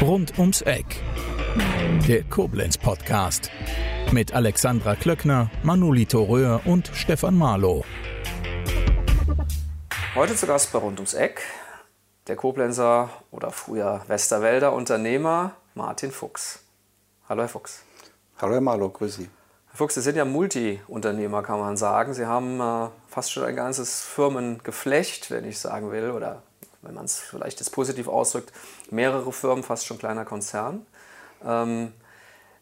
Rund ums Eck. Der Koblenz Podcast. Mit Alexandra Klöckner, Manolito Röhr und Stefan Marlow. Heute zu Gast bei Rund ums Eck der Koblenzer oder früher Westerwälder Unternehmer Martin Fuchs. Hallo Herr Fuchs. Hallo Herr Marlow, grüß Sie. Herr Fuchs, Sie sind ja Multi-Unternehmer, kann man sagen. Sie haben äh, fast schon ein ganzes Firmengeflecht, wenn ich sagen will, oder wenn man es vielleicht jetzt positiv ausdrückt, mehrere Firmen, fast schon kleiner Konzern. Ähm,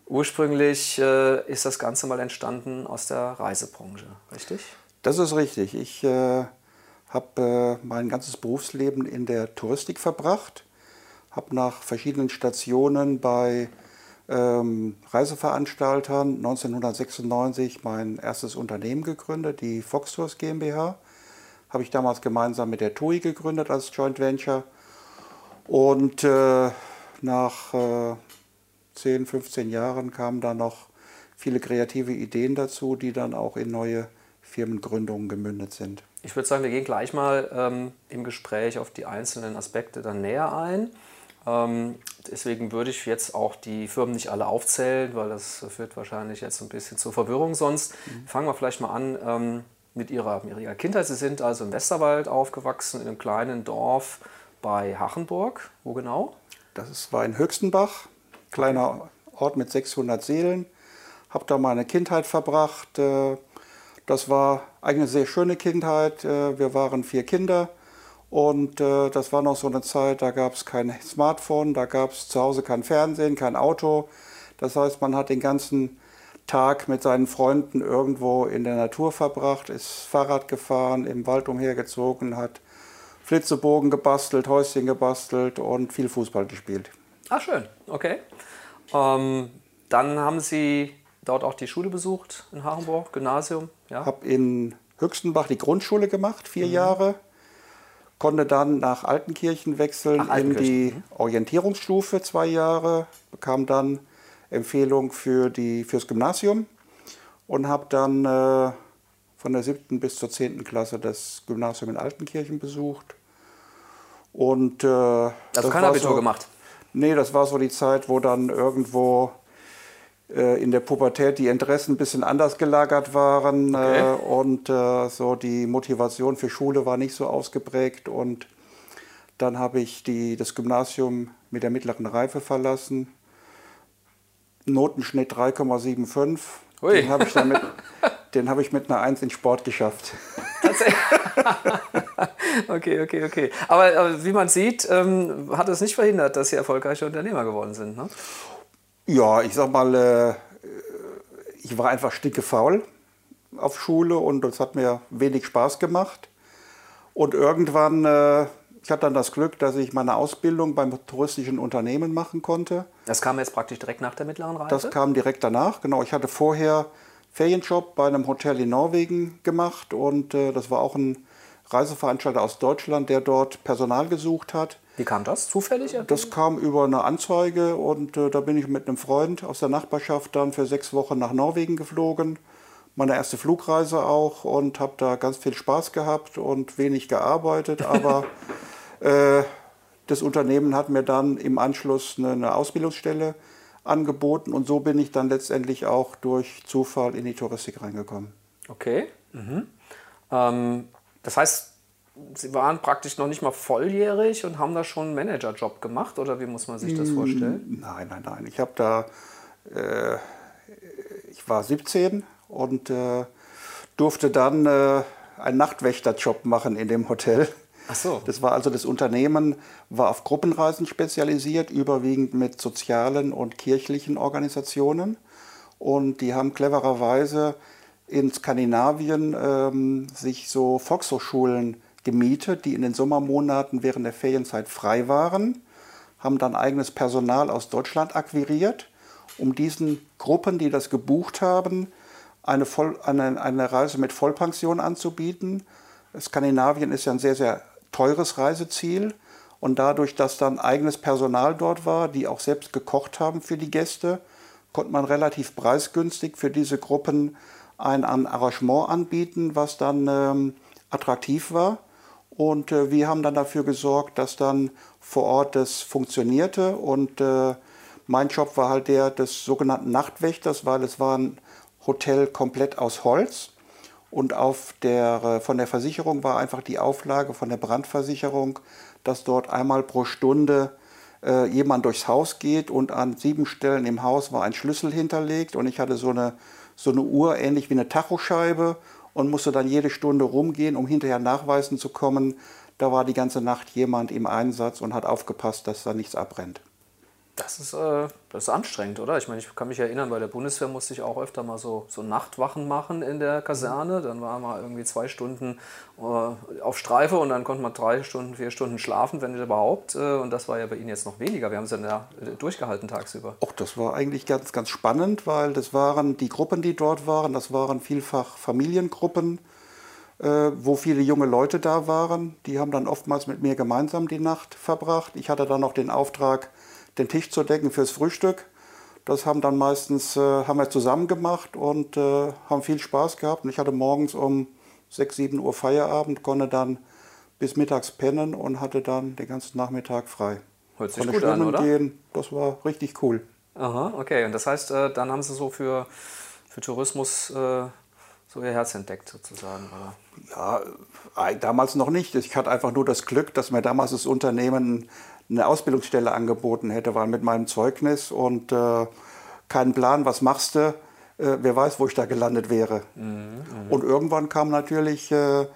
ursprünglich äh, ist das Ganze mal entstanden aus der Reisebranche, richtig? Das ist richtig. Ich äh, habe äh, mein ganzes Berufsleben in der Touristik verbracht, habe nach verschiedenen Stationen bei ähm, Reiseveranstaltern 1996 mein erstes Unternehmen gegründet, die Fox Tours GmbH. Habe ich damals gemeinsam mit der TUI gegründet als Joint Venture. Und äh, nach äh, 10, 15 Jahren kamen da noch viele kreative Ideen dazu, die dann auch in neue Firmengründungen gemündet sind. Ich würde sagen, wir gehen gleich mal ähm, im Gespräch auf die einzelnen Aspekte dann näher ein. Ähm, deswegen würde ich jetzt auch die Firmen nicht alle aufzählen, weil das führt wahrscheinlich jetzt ein bisschen zur Verwirrung sonst. Mhm. Fangen wir vielleicht mal an ähm, mit, ihrer, mit ihrer Kindheit. Sie sind also im Westerwald aufgewachsen, in einem kleinen Dorf bei Hachenburg. Wo genau? Das war in Höchstenbach, kleiner Ort mit 600 Seelen. Habe da meine Kindheit verbracht. Äh, das war eine sehr schöne Kindheit. Äh, wir waren vier Kinder. Und äh, das war noch so eine Zeit, da gab es kein Smartphone, da gab es zu Hause kein Fernsehen, kein Auto. Das heißt, man hat den ganzen Tag mit seinen Freunden irgendwo in der Natur verbracht, ist Fahrrad gefahren, im Wald umhergezogen, hat Flitzebogen gebastelt, Häuschen gebastelt und viel Fußball gespielt. Ach schön, okay. Ähm, dann haben Sie dort auch die Schule besucht in Hachenburg, Gymnasium? Ja. Habe in Höchstenbach die Grundschule gemacht, vier mhm. Jahre konnte dann nach Altenkirchen wechseln Ach, in die mhm. Orientierungsstufe zwei Jahre, bekam dann Empfehlung für die, fürs Gymnasium und habe dann äh, von der siebten bis zur zehnten Klasse das Gymnasium in Altenkirchen besucht. Und, äh, also das kein Abitur so, gemacht? Nee, das war so die Zeit, wo dann irgendwo äh, in der Pubertät die Interessen ein bisschen anders gelagert waren okay. Äh, und äh, so die Motivation für Schule war nicht so ausgeprägt und dann habe ich die, das Gymnasium mit der mittleren Reife verlassen. Notenschnitt 3,75. Den habe ich, mit, hab ich mit einer 1 in Sport geschafft. okay, okay, okay. Aber, aber, wie man sieht, ähm, hat es nicht verhindert, dass Sie erfolgreiche Unternehmer geworden sind. Ne? Ja, ich sag mal, äh, ich war einfach stickefaul auf Schule und das hat mir wenig Spaß gemacht. Und irgendwann, äh, ich hatte dann das Glück, dass ich meine Ausbildung beim touristischen Unternehmen machen konnte. Das kam jetzt praktisch direkt nach der mittleren Reife? Das kam direkt danach, genau. Ich hatte vorher Ferienjob bei einem Hotel in Norwegen gemacht und äh, das war auch ein Reiseveranstalter aus Deutschland, der dort Personal gesucht hat. Wie kam das? Zufällig? Das kam über eine Anzeige und äh, da bin ich mit einem Freund aus der Nachbarschaft dann für sechs Wochen nach Norwegen geflogen. Meine erste Flugreise auch und habe da ganz viel Spaß gehabt und wenig gearbeitet. Aber äh, das Unternehmen hat mir dann im Anschluss eine, eine, Ausbildungsstelle angeboten und so bin ich dann letztendlich auch durch Zufall in die Touristik reingekommen. Okay. Mhm. Ähm, das heißt, Sie waren praktisch noch nicht mal volljährig und haben da schon einen Managerjob gemacht oder wie muss man sich das vorstellen? Nein, nein, nein. Ich habe da, äh, ich war 17 und äh, durfte dann äh, einen Nachtwächterjob machen in dem Hotel. Ach so. Das war also das Unternehmen war auf Gruppenreisen spezialisiert, überwiegend mit sozialen und kirchlichen Organisationen und die haben clevererweise in Skandinavien ähm, sich so Volkshochschulen gemietet, die in den Sommermonaten während der Ferienzeit frei waren, haben dann eigenes Personal aus Deutschland akquiriert, um diesen Gruppen, die das gebucht haben, eine, Voll, eine, eine Reise mit Vollpension anzubieten. Skandinavien ist ja ein sehr, sehr teures Reiseziel. Und dadurch, dass dann eigenes Personal dort war, die auch selbst gekocht haben für die Gäste, konnte man relativ preisgünstig für diese Gruppen ein Arrangement anbieten, was dann ähm, attraktiv war. Und äh, wir haben dann dafür gesorgt, dass dann vor Ort das funktionierte. Und äh, mein Job war halt der des sogenannten Nachtwächters, weil es war ein Hotel komplett aus Holz. Und auf der, äh, von der Versicherung war einfach die Auflage von der Brandversicherung, dass dort einmal pro Stunde äh, jemand durchs Haus geht und an sieben Stellen im Haus war ein Schlüssel hinterlegt und ich hatte so eine, so eine Uhr, ähnlich wie eine Tachoscheibe und musste dann jede Stunde rumgehen, um hinterher nachweisen zu kommen, da war die ganze Nacht jemand im Einsatz und hat aufgepasst, dass da nichts abbrennt. Das ist, äh, das ist anstrengend, oder? Ich meine, ich kann mich erinnern, bei der Bundeswehr musste ich auch öfter mal so, so Nachtwachen machen in der Kaserne. Dann war man irgendwie zwei Stunden äh, auf Streife und dann konnte man drei Stunden, vier Stunden schlafen, wenn nicht überhaupt. Äh, und das war ja bei Ihnen jetzt noch weniger. Wir haben es ja, ja durchgehalten tagsüber. Auch das war eigentlich ganz, ganz spannend, weil das waren die Gruppen, die dort waren, das waren vielfach Familiengruppen, äh, wo viele junge Leute da waren. Die haben dann oftmals mit mir gemeinsam die Nacht verbracht. Ich hatte dann noch den Auftrag, den Tisch zu decken fürs Frühstück. Das haben dann meistens äh, haben wir zusammen gemacht und äh, haben viel Spaß gehabt. Und ich hatte morgens um 6, 7 Uhr Feierabend, konnte dann bis mittags pennen und hatte dann den ganzen Nachmittag frei. Hört sich gut an, oder? Gehen. Das war richtig cool. Aha, okay. Und das heißt, äh, dann haben Sie so für, für Tourismus äh, so Ihr Herz entdeckt sozusagen, oder? Ja, äh, damals noch nicht. Ich hatte einfach nur das Glück, dass mir damals das Unternehmen eine Ausbildungsstelle angeboten hätte, weil mit meinem Zeugnis und äh, keinen Plan, was machst du, äh, wer weiß, wo ich da gelandet wäre. Mhm, und irgendwann kam natürlich äh,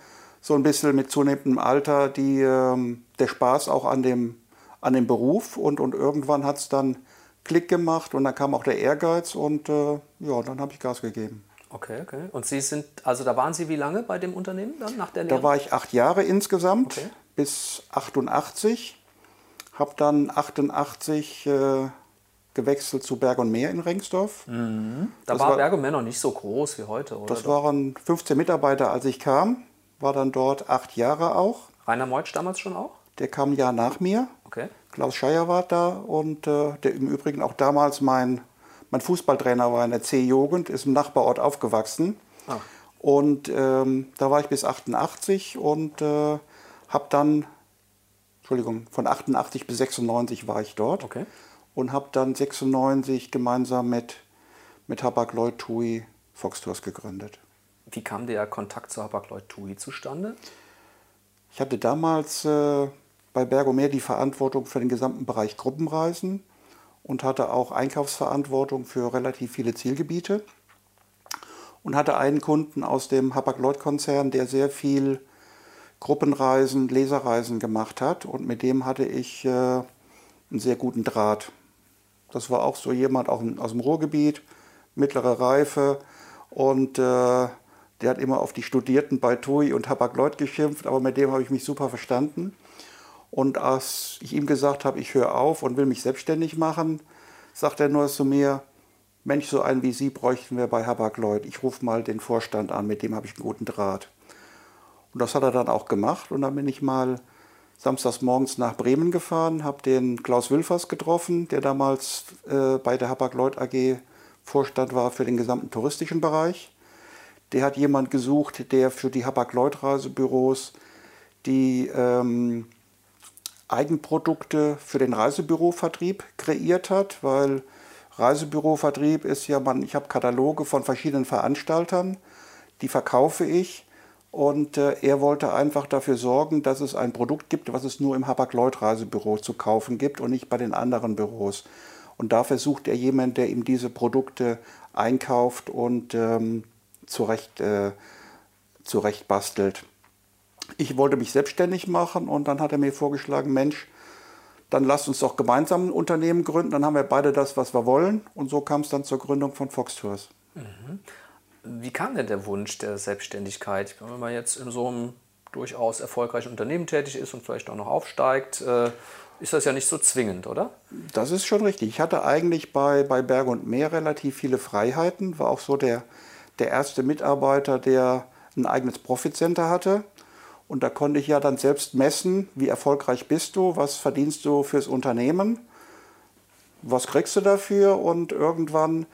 so ein bisschen mit zunehmendem Alter die, ähm, der Spaß auch an dem, an dem Beruf und, und irgendwann hat es dann Klick gemacht und dann kam auch der Ehrgeiz und äh, ja, dann habe ich Gas gegeben. Okay, okay. Und Sie sind, also da waren Sie wie lange bei dem Unternehmen dann nach der Lehre? Da war ich acht Jahre insgesamt, okay. bis 88. Habe dann 88 äh, gewechselt zu Berg und Meer in Rengsdorf. Mhm. Da war, war Berg und Meer noch nicht so groß wie heute, oder? Das waren 15 Mitarbeiter, als ich kam. War dann dort acht Jahre auch. Rainer Meutsch damals schon auch? Der kam ein Jahr nach mir. Okay. Klaus Scheier war da und äh, der im Übrigen auch damals mein, mein Fußballtrainer war in der C-Jugend, ist im Nachbarort aufgewachsen. Ah. Und ähm, da war ich bis 88 und äh, habe dann Entschuldigung, von 88 bis 96 war ich dort okay. und habe dann 96 gemeinsam mit, mit Hapag-Lloyd TUI Fox Tours gegründet. Wie kam der Kontakt zu Hapag-Lloyd TUI zustande? Ich hatte damals äh, bei Bergomer die Verantwortung für den gesamten Bereich Gruppenreisen und hatte auch Einkaufsverantwortung für relativ viele Zielgebiete und hatte einen Kunden aus dem Hapag-Lloyd-Konzern, der sehr viel Gruppenreisen, Leserreisen gemacht hat und mit dem hatte ich äh, einen sehr guten Draht. Das war auch so jemand auch aus dem Ruhrgebiet, mittlere Reife und äh, der hat immer auf die Studierten bei TUI und Hapag-Lloyd geschimpft, aber mit dem habe ich mich super verstanden. Und als ich ihm gesagt habe, ich höre auf und will mich selbstständig machen, sagt er nur zu mir, Mensch, so einen wie Sie bräuchten wir bei Hapag-Lloyd. Ich rufe mal den Vorstand an, mit dem habe ich einen guten Draht. Und das hat er dann auch gemacht. Und dann bin ich mal samstags morgens nach Bremen gefahren, habe den Klaus Wilfers getroffen, der damals äh, bei der Hapag-Lloyd AG Vorstand war für den gesamten touristischen Bereich. Der hat jemand gesucht, der für die Hapag-Lloyd-Reisebüros die ähm, Eigenprodukte für den Reisebürovertrieb kreiert hat, weil Reisebürovertrieb ist ja, man, ich habe Kataloge von verschiedenen Veranstaltern, die verkaufe ich und äh, er wollte einfach dafür sorgen, dass es ein Produkt gibt, was es nur im Hapag-Lloyd-Reisebüro zu kaufen gibt und nicht bei den anderen Büros. Und dafür sucht er jemanden, der ihm diese Produkte einkauft und ähm, zurecht, äh, zurecht bastelt. Ich wollte mich selbstständig machen und dann hat er mir vorgeschlagen, Mensch, dann lasst uns doch gemeinsam ein Unternehmen gründen, dann haben wir beide das, was wir wollen. Und so kam es dann zur Gründung von Fox Tours. Mhm. Wie kam denn der Wunsch der Selbstständigkeit? Wenn man jetzt in so einem durchaus erfolgreichen Unternehmen tätig ist und vielleicht auch noch aufsteigt, äh, ist das ja nicht so zwingend, oder? Das ist schon richtig. Ich hatte eigentlich bei, bei Berg und Meer relativ viele Freiheiten, war auch so der, der erste Mitarbeiter, der ein eigenes Profitcenter hatte. Und da konnte ich ja dann selbst messen, wie erfolgreich bist du, was verdienst du fürs Unternehmen, was kriegst du dafür und irgendwann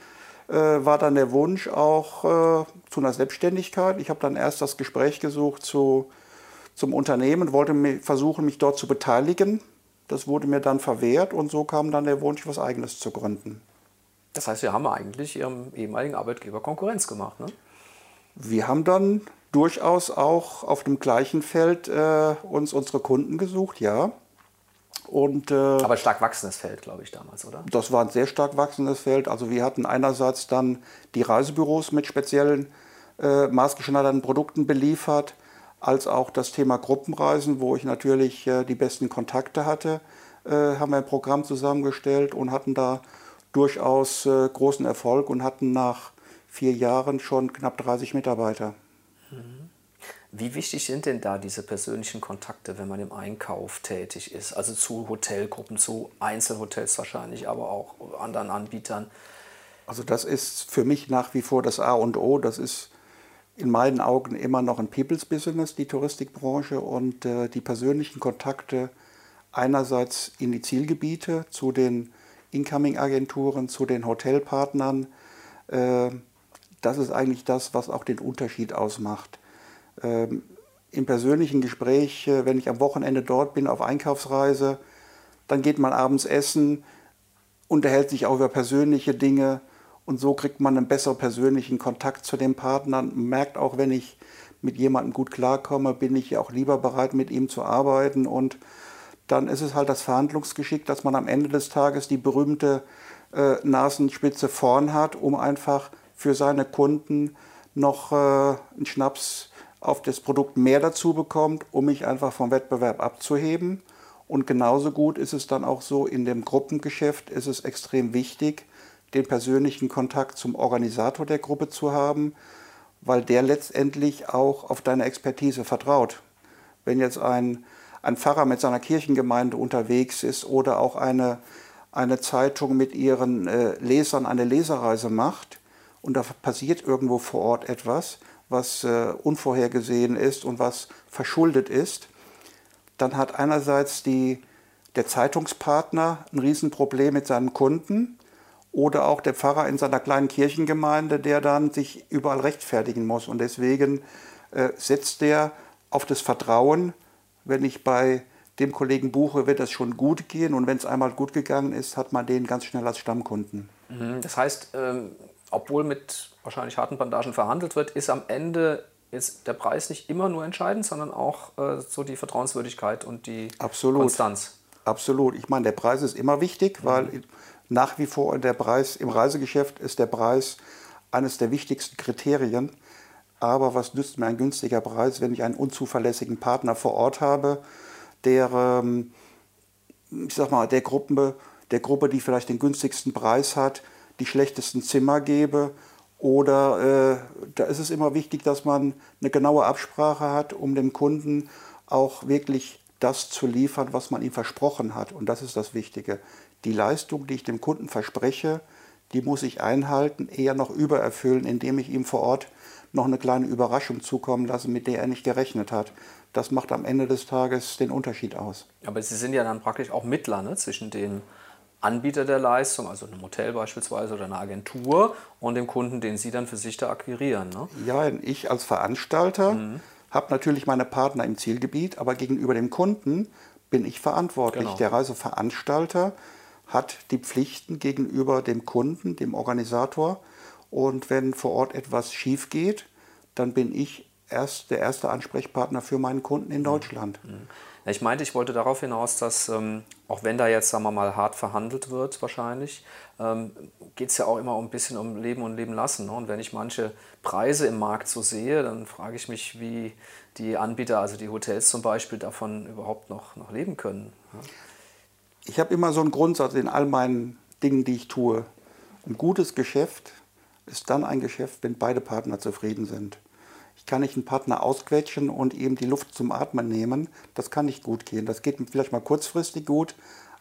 war dann der Wunsch auch äh, zu einer Selbstständigkeit. Ich habe dann erst das Gespräch gesucht zu, zum Unternehmen, wollte versuchen, mich dort zu beteiligen. Das wurde mir dann verwehrt und so kam dann der Wunsch, was Eigenes zu gründen. Das heißt, wir haben eigentlich Ihrem ehemaligen Arbeitgeber Konkurrenz gemacht, ne? Wir haben dann durchaus auch auf dem gleichen Feld äh, uns unsere Kunden gesucht, ja. Und, äh, Aber stark wachsendes Feld, glaube ich, damals, oder? Das war ein sehr stark wachsendes Feld. Also wir hatten einerseits dann die Reisebüros mit speziellen äh, maßgeschneiderten Produkten beliefert, als auch das Thema Gruppenreisen, wo ich natürlich äh, die besten Kontakte hatte, äh, haben wir ein Programm zusammengestellt und hatten da durchaus äh, großen Erfolg und hatten nach vier Jahren schon knapp 30 Mitarbeiter. Mhm. Wie wichtig sind denn da diese persönlichen Kontakte, wenn man im Einkauf tätig ist? Also zu Hotelgruppen, zu Einzelhotels wahrscheinlich, aber auch anderen Anbietern. Also das ist für mich nach wie vor das A und O. Das ist in meinen Augen immer noch ein People's Business, die Touristikbranche und äh, die persönlichen Kontakte einerseits in die Zielgebiete, zu den Incoming-Agenturen, zu den Hotelpartnern. Äh, das ist eigentlich das, was auch den Unterschied ausmacht. Ähm, Im persönlichen Gespräch, äh, wenn ich am Wochenende dort bin auf Einkaufsreise, dann geht man abends essen, unterhält sich auch über persönliche Dinge und so kriegt man einen besseren persönlichen Kontakt zu den Partnern. Merkt auch, wenn ich mit jemandem gut klarkomme, bin ich auch lieber bereit, mit ihm zu arbeiten. Und dann ist es halt das Verhandlungsgeschick, dass man am Ende des Tages die berühmte äh, Nasenspitze vorn hat, um einfach für seine Kunden noch äh, einen Schnaps auf das Produkt mehr dazu bekommt, um mich einfach vom Wettbewerb abzuheben. Und genauso gut ist es dann auch so, in dem Gruppengeschäft ist es extrem wichtig, den persönlichen Kontakt zum Organisator der Gruppe zu haben, weil der letztendlich auch auf deine Expertise vertraut. Wenn jetzt ein, ein Pfarrer mit seiner Kirchengemeinde unterwegs ist oder auch eine, eine Zeitung mit ihren äh, Lesern eine Leserreise macht und da passiert irgendwo vor Ort etwas, was äh, unvorhergesehen ist und was verschuldet ist, dann hat einerseits die, der Zeitungspartner ein Riesenproblem mit seinem Kunden oder auch der Pfarrer in seiner kleinen Kirchengemeinde, der dann sich überall rechtfertigen muss. Und deswegen äh, setzt der auf das Vertrauen, wenn ich bei dem Kollegen buche, wird das schon gut gehen. Und wenn es einmal gut gegangen ist, hat man den ganz schnell als Stammkunden. Mhm. Das heißt, ähm, obwohl mit wahrscheinlich harten Bandagen verhandelt wird, ist am Ende ist der Preis nicht immer nur entscheidend, sondern auch äh, so die Vertrauenswürdigkeit und die Absolut. Konstanz. Absolut. Ich meine, der Preis ist immer wichtig, mhm. weil nach wie vor der Preis im Reisegeschäft ist der Preis eines der wichtigsten Kriterien. Aber was nützt mir ein günstiger Preis, wenn ich einen unzuverlässigen Partner vor Ort habe, der, ähm, ich sag mal, der Gruppe, der Gruppe, die vielleicht den günstigsten Preis hat, die schlechtesten Zimmer gebe. Oder äh, da ist es immer wichtig, dass man eine genaue Absprache hat, um dem Kunden auch wirklich das zu liefern, was man ihm versprochen hat. Und das ist das Wichtige die Leistung, die ich dem Kunden verspreche, die muss ich einhalten, eher noch übererfüllen, indem ich ihm vor Ort noch eine kleine Überraschung zukommen lasse, mit der er nicht gerechnet hat. Das macht am Ende des Tages den Unterschied aus. Aber Sie sind ja dann praktisch auch Mittler ne, zwischen dem Anbieter der Leistung, also einem Hotel beispielsweise oder einer Agentur, und dem Kunden, den Sie dann für sich da akquirieren. Ne? Ja, ich als Veranstalter mhm. habe natürlich meine Partner im Zielgebiet, aber gegenüber dem Kunden bin ich verantwortlich. Genau. Der Reiseveranstalter hat die Pflichten gegenüber dem Kunden, dem Organisator. Und wenn vor Ort etwas schief geht, dann bin ich erst der erste Ansprechpartner für meinen Kunden in Deutschland. Mhm. Ich meinte, ich wollte darauf hinaus, dass ähm, auch wenn da jetzt, sagen wir mal, hart verhandelt wird, wahrscheinlich, ähm, geht es ja auch immer ein bisschen um Leben und Leben lassen. Ne? Und wenn ich manche Preise im Markt so sehe, dann frage ich mich, wie die Anbieter, also die Hotels zum Beispiel, davon überhaupt noch, noch leben können. Ja? ich habe immer so einen Grundsatz in all meinen Dingen, die ich tue. Ein gutes Geschäft ist dann ein Geschäft, wenn beide Partner zufrieden sind. Ich kann nicht einen Partner ausquetschen und ihm die Luft zum Atmen nehmen. Das kann nicht gut gehen. Das geht vielleicht mal kurzfristig gut,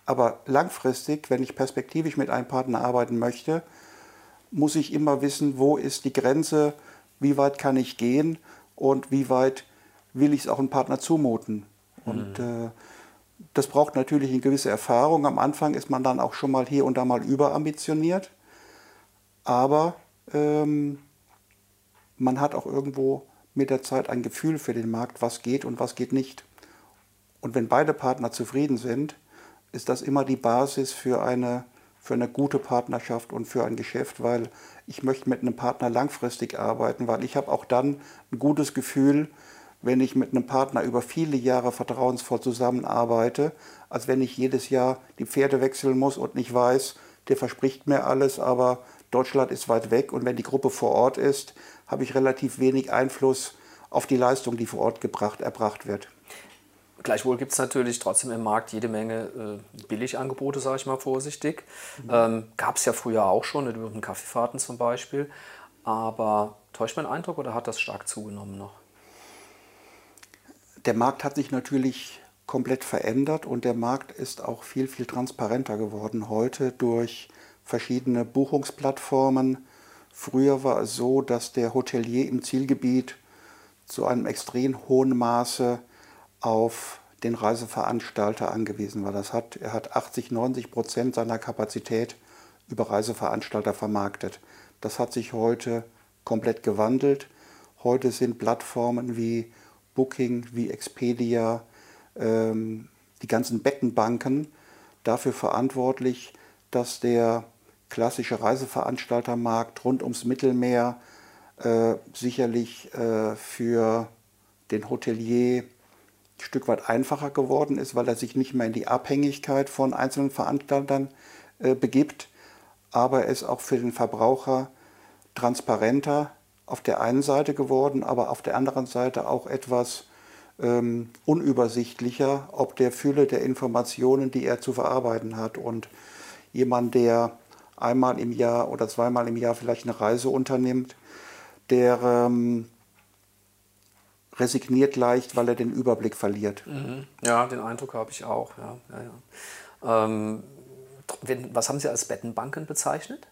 aber langfristig, wenn ich perspektivisch mit einem Partner arbeiten möchte, muss ich immer wissen, wo ist die Grenze, wie weit kann ich gehen und wie weit will ich es auch einem Partner zumuten. Und mhm. äh, das braucht natürlich eine gewisse Erfahrung. Am Anfang ist man dann auch schon mal hier und da mal überambitioniert. Aber ähm, man hat auch irgendwo mit der Zeit ein Gefühl für den Markt, was geht und was geht nicht. Und wenn beide Partner zufrieden sind, ist das immer die Basis für eine, für eine gute Partnerschaft und für ein Geschäft, weil ich möchte mit einem Partner langfristig arbeiten, weil ich habe auch dann ein gutes Gefühl, wenn ich mit einem Partner über viele Jahre vertrauensvoll zusammenarbeite, als wenn ich jedes Jahr die Pferde wechseln muss und nicht weiß, der verspricht mir alles, aber Deutschland ist weit weg und wenn die Gruppe vor Ort ist, habe ich relativ wenig Einfluss auf die Leistung, die vor Ort gebracht, erbracht wird. Gleichwohl gibt es natürlich trotzdem im Markt jede Menge äh, Billigangebote, sage ich mal vorsichtig. Mhm. Ähm, Gab es ja früher auch schon, über den Kaffeefahrten zum Beispiel. Aber täuscht mein Eindruck oder hat das stark zugenommen noch? Der Markt hat sich natürlich komplett verändert und der Markt ist auch viel, viel transparenter geworden heute durch verschiedene Buchungsplattformen. Früher war es so, dass der Hotelier im Zielgebiet zu einem extrem hohen Maße auf den Reiseveranstalter angewiesen war. Das hat, er hat 80, 90 Prozent seiner Kapazität über Reiseveranstalter vermarktet. Das hat sich heute komplett gewandelt. Heute sind Plattformen wie Booking, wie Expedia, ähm, die ganzen Bettenbanken dafür verantwortlich, dass der klassische Reiseveranstaltermarkt rund ums Mittelmeer äh, sicherlich äh, für den Hotelier ein Stück weit einfacher geworden ist, weil er sich nicht mehr in die Abhängigkeit von einzelnen Veranstaltern äh, begibt, aber er ist auch für den Verbraucher transparenter auf der einen Seite geworden, aber auf der anderen Seite auch etwas ähm, unübersichtlicher, ob der Fülle der Informationen, die er zu verarbeiten hat. Und jemand, der einmal im Jahr oder zweimal im Jahr vielleicht eine Reise unternimmt, der ähm, resigniert leicht, weil er den Überblick verliert. Mhm. Ja, den Eindruck habe ich auch. Ja, ja, ja. Ähm, was haben Sie als Bettenbanken bezeichnet?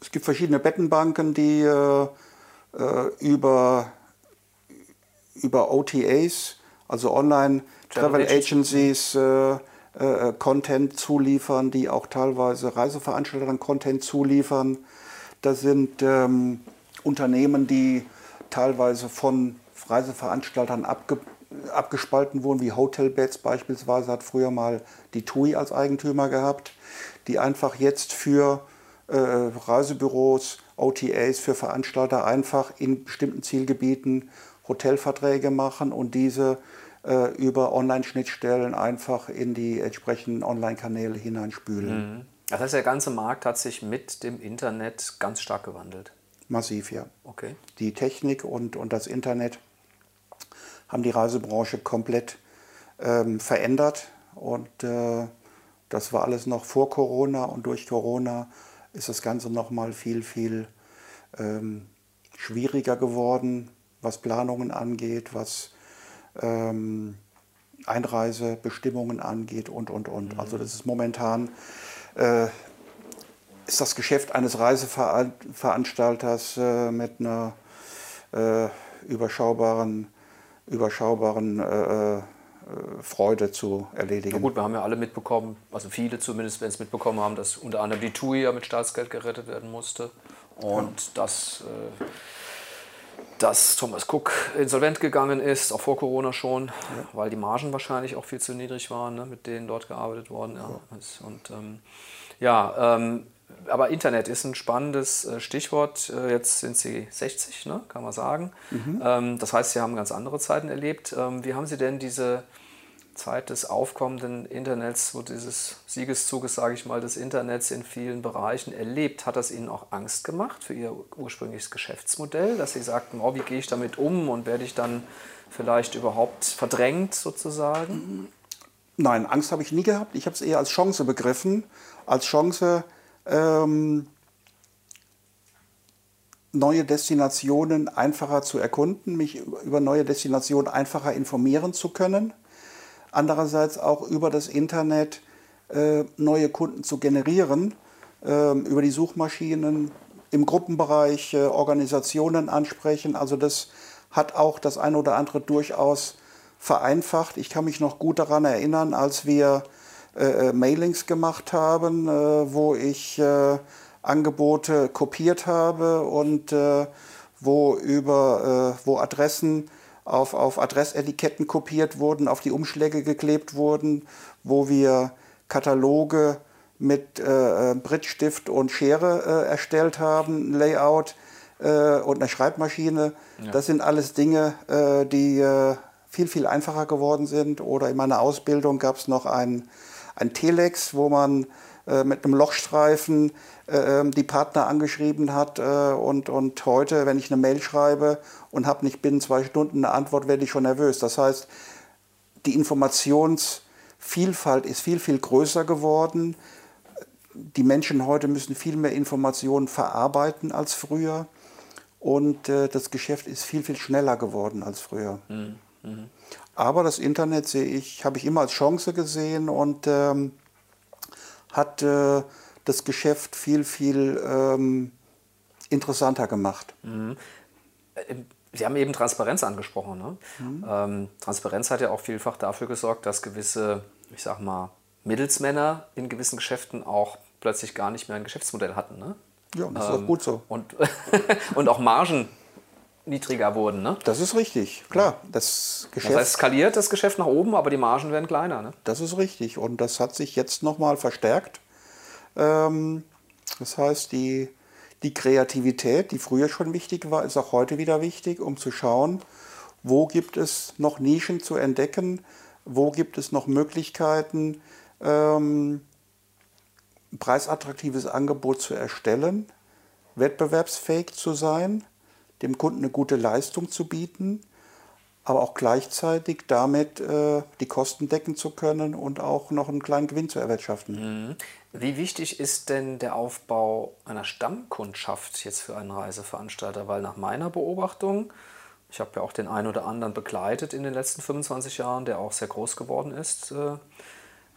Es gibt verschiedene Bettenbanken, die äh, äh über, über OTAs, also Online Travel, Travel Agencies, äh, äh, Content zuliefern, die auch teilweise Reiseveranstaltern Content zuliefern. Das sind ähm, Unternehmen, die teilweise von Reiseveranstaltern abge abgespalten wurden, wie Hotelbeds beispielsweise, hat früher mal die TUI als Eigentümer gehabt, die einfach jetzt für äh, Reisebüros, OTAs, für Veranstalter einfach in bestimmten Zielgebieten Hotelverträge machen und diese äh, über Online-Schnittstellen einfach in die entsprechenden Online-Kanäle hineinspülen. Mhm. Das heißt, der ganze Markt hat sich mit dem Internet ganz stark gewandelt. Massiv, ja. Okay. Die Technik und, und das Internet haben die Reisebranche komplett ähm, verändert und äh, das war alles noch vor Corona und durch Corona ist das Ganze noch mal viel, viel ähm, schwieriger geworden, was Planungen angeht, was ähm, Einreisebestimmungen angeht und, und, und. Mhm. Also das ist momentan, äh, ist das Geschäft eines Reiseveranstalters äh, mit einer äh, überschaubaren, überschaubaren äh, äh, Freude zu erledigen. Na gut, wir haben ja alle mitbekommen, also viele zumindest, wenn es mitbekommen haben, dass unter anderem die TUI ja mit Staatsgeld gerettet werden musste. Und ja. das äh, dass Thomas Cook insolvent gegangen ist, auch vor Corona schon, ja. weil die Margen wahrscheinlich auch viel zu niedrig waren, ne, mit denen dort gearbeitet worden ja. ist. Und ähm, ja, ähm, aber Internet ist ein spannendes äh, Stichwort. Äh, jetzt sind Sie 60, ne, kann man sagen. Mhm. Ähm, das heißt, Sie haben ganz andere Zeiten erlebt. Ähm, wie haben Sie denn diese Zeit des aufkommenden Internets, wo dieses Siegeszuges, sage ich mal, des Internets in vielen Bereichen erlebt, hat das Ihnen auch Angst gemacht für Ihr ursprüngliches Geschäftsmodell, dass Sie sagten, oh, wie gehe ich damit um und werde ich dann vielleicht überhaupt verdrängt sozusagen? Nein, Angst habe ich nie gehabt. Ich habe es eher als Chance begriffen, als Chance, ähm, neue Destinationen einfacher zu erkunden, mich über neue Destinationen einfacher informieren zu können andererseits auch über das Internet äh, neue Kunden zu generieren, äh, über die Suchmaschinen im Gruppenbereich äh, Organisationen ansprechen. Also das hat auch das eine oder andere durchaus vereinfacht. Ich kann mich noch gut daran erinnern, als wir äh, äh, Mailings gemacht haben, äh, wo ich Angebote kopiert habe und wo, über, wo Adressen auf, auf Adressetiketten kopiert wurden, auf die Umschläge geklebt wurden, wo wir Kataloge mit äh, äh Brittstift und Schere äh, erstellt haben, Layout äh, und eine Schreibmaschine. Ja. Das sind alles Dinge, äh, die äh, viel, viel einfacher geworden sind. Oder in meiner Ausbildung gab es noch ein, ein Telex, wo man mit einem Lochstreifen ähm, die Partner angeschrieben hat. und, und heute, wenn ich eine Mail schreibe und habe nicht binnen zwei Stunden eine Antwort, werde ich schon nervös. Das heißt, die Informationsvielfalt ist viel, viel größer geworden. Die Menschen heute müssen viel mehr Informationen verarbeiten als früher. Und äh, das Geschäft ist viel, viel schneller geworden als früher. Mhm. Mhm. Aber das Internet sehe ich, habe ich immer als Chance gesehen und ähm, hat äh, das Geschäft viel, viel ähm, interessanter gemacht. Mhm. Äh, Sie haben eben Transparenz angesprochen. Ne? Mhm. Ähm, Transparenz hat ja auch vielfach dafür gesorgt, dass gewisse, ich sag mal, Mittelsmänner in gewissen Geschäften auch plötzlich gar nicht mehr ein Geschäftsmodell hatten. Ne? Ja, das ist ähm, auch gut so. Und, und auch Margen niedriger wurden. Ne? Das ist richtig, klar. Das, Geschäft, das heißt, skaliert das Geschäft nach oben, aber die Margen werden kleiner. Ne? Das ist richtig und das hat sich jetzt nochmal verstärkt. Ähm, das heißt, die, die Kreativität, die früher schon wichtig war, ist auch heute wieder wichtig, um zu schauen, wo gibt es noch Nischen zu entdecken, wo gibt es noch Möglichkeiten, ähm, preisattraktives Angebot zu erstellen, wettbewerbsfähig zu sein, dem Kunden eine gute Leistung zu bieten, aber auch gleichzeitig damit äh, die Kosten decken zu können und auch noch einen kleinen Gewinn zu erwirtschaften. Wie wichtig ist denn der Aufbau einer Stammkundschaft jetzt für einen Reiseveranstalter? Weil nach meiner Beobachtung, ich habe ja auch den einen oder anderen begleitet in den letzten 25 Jahren, der auch sehr groß geworden ist, äh,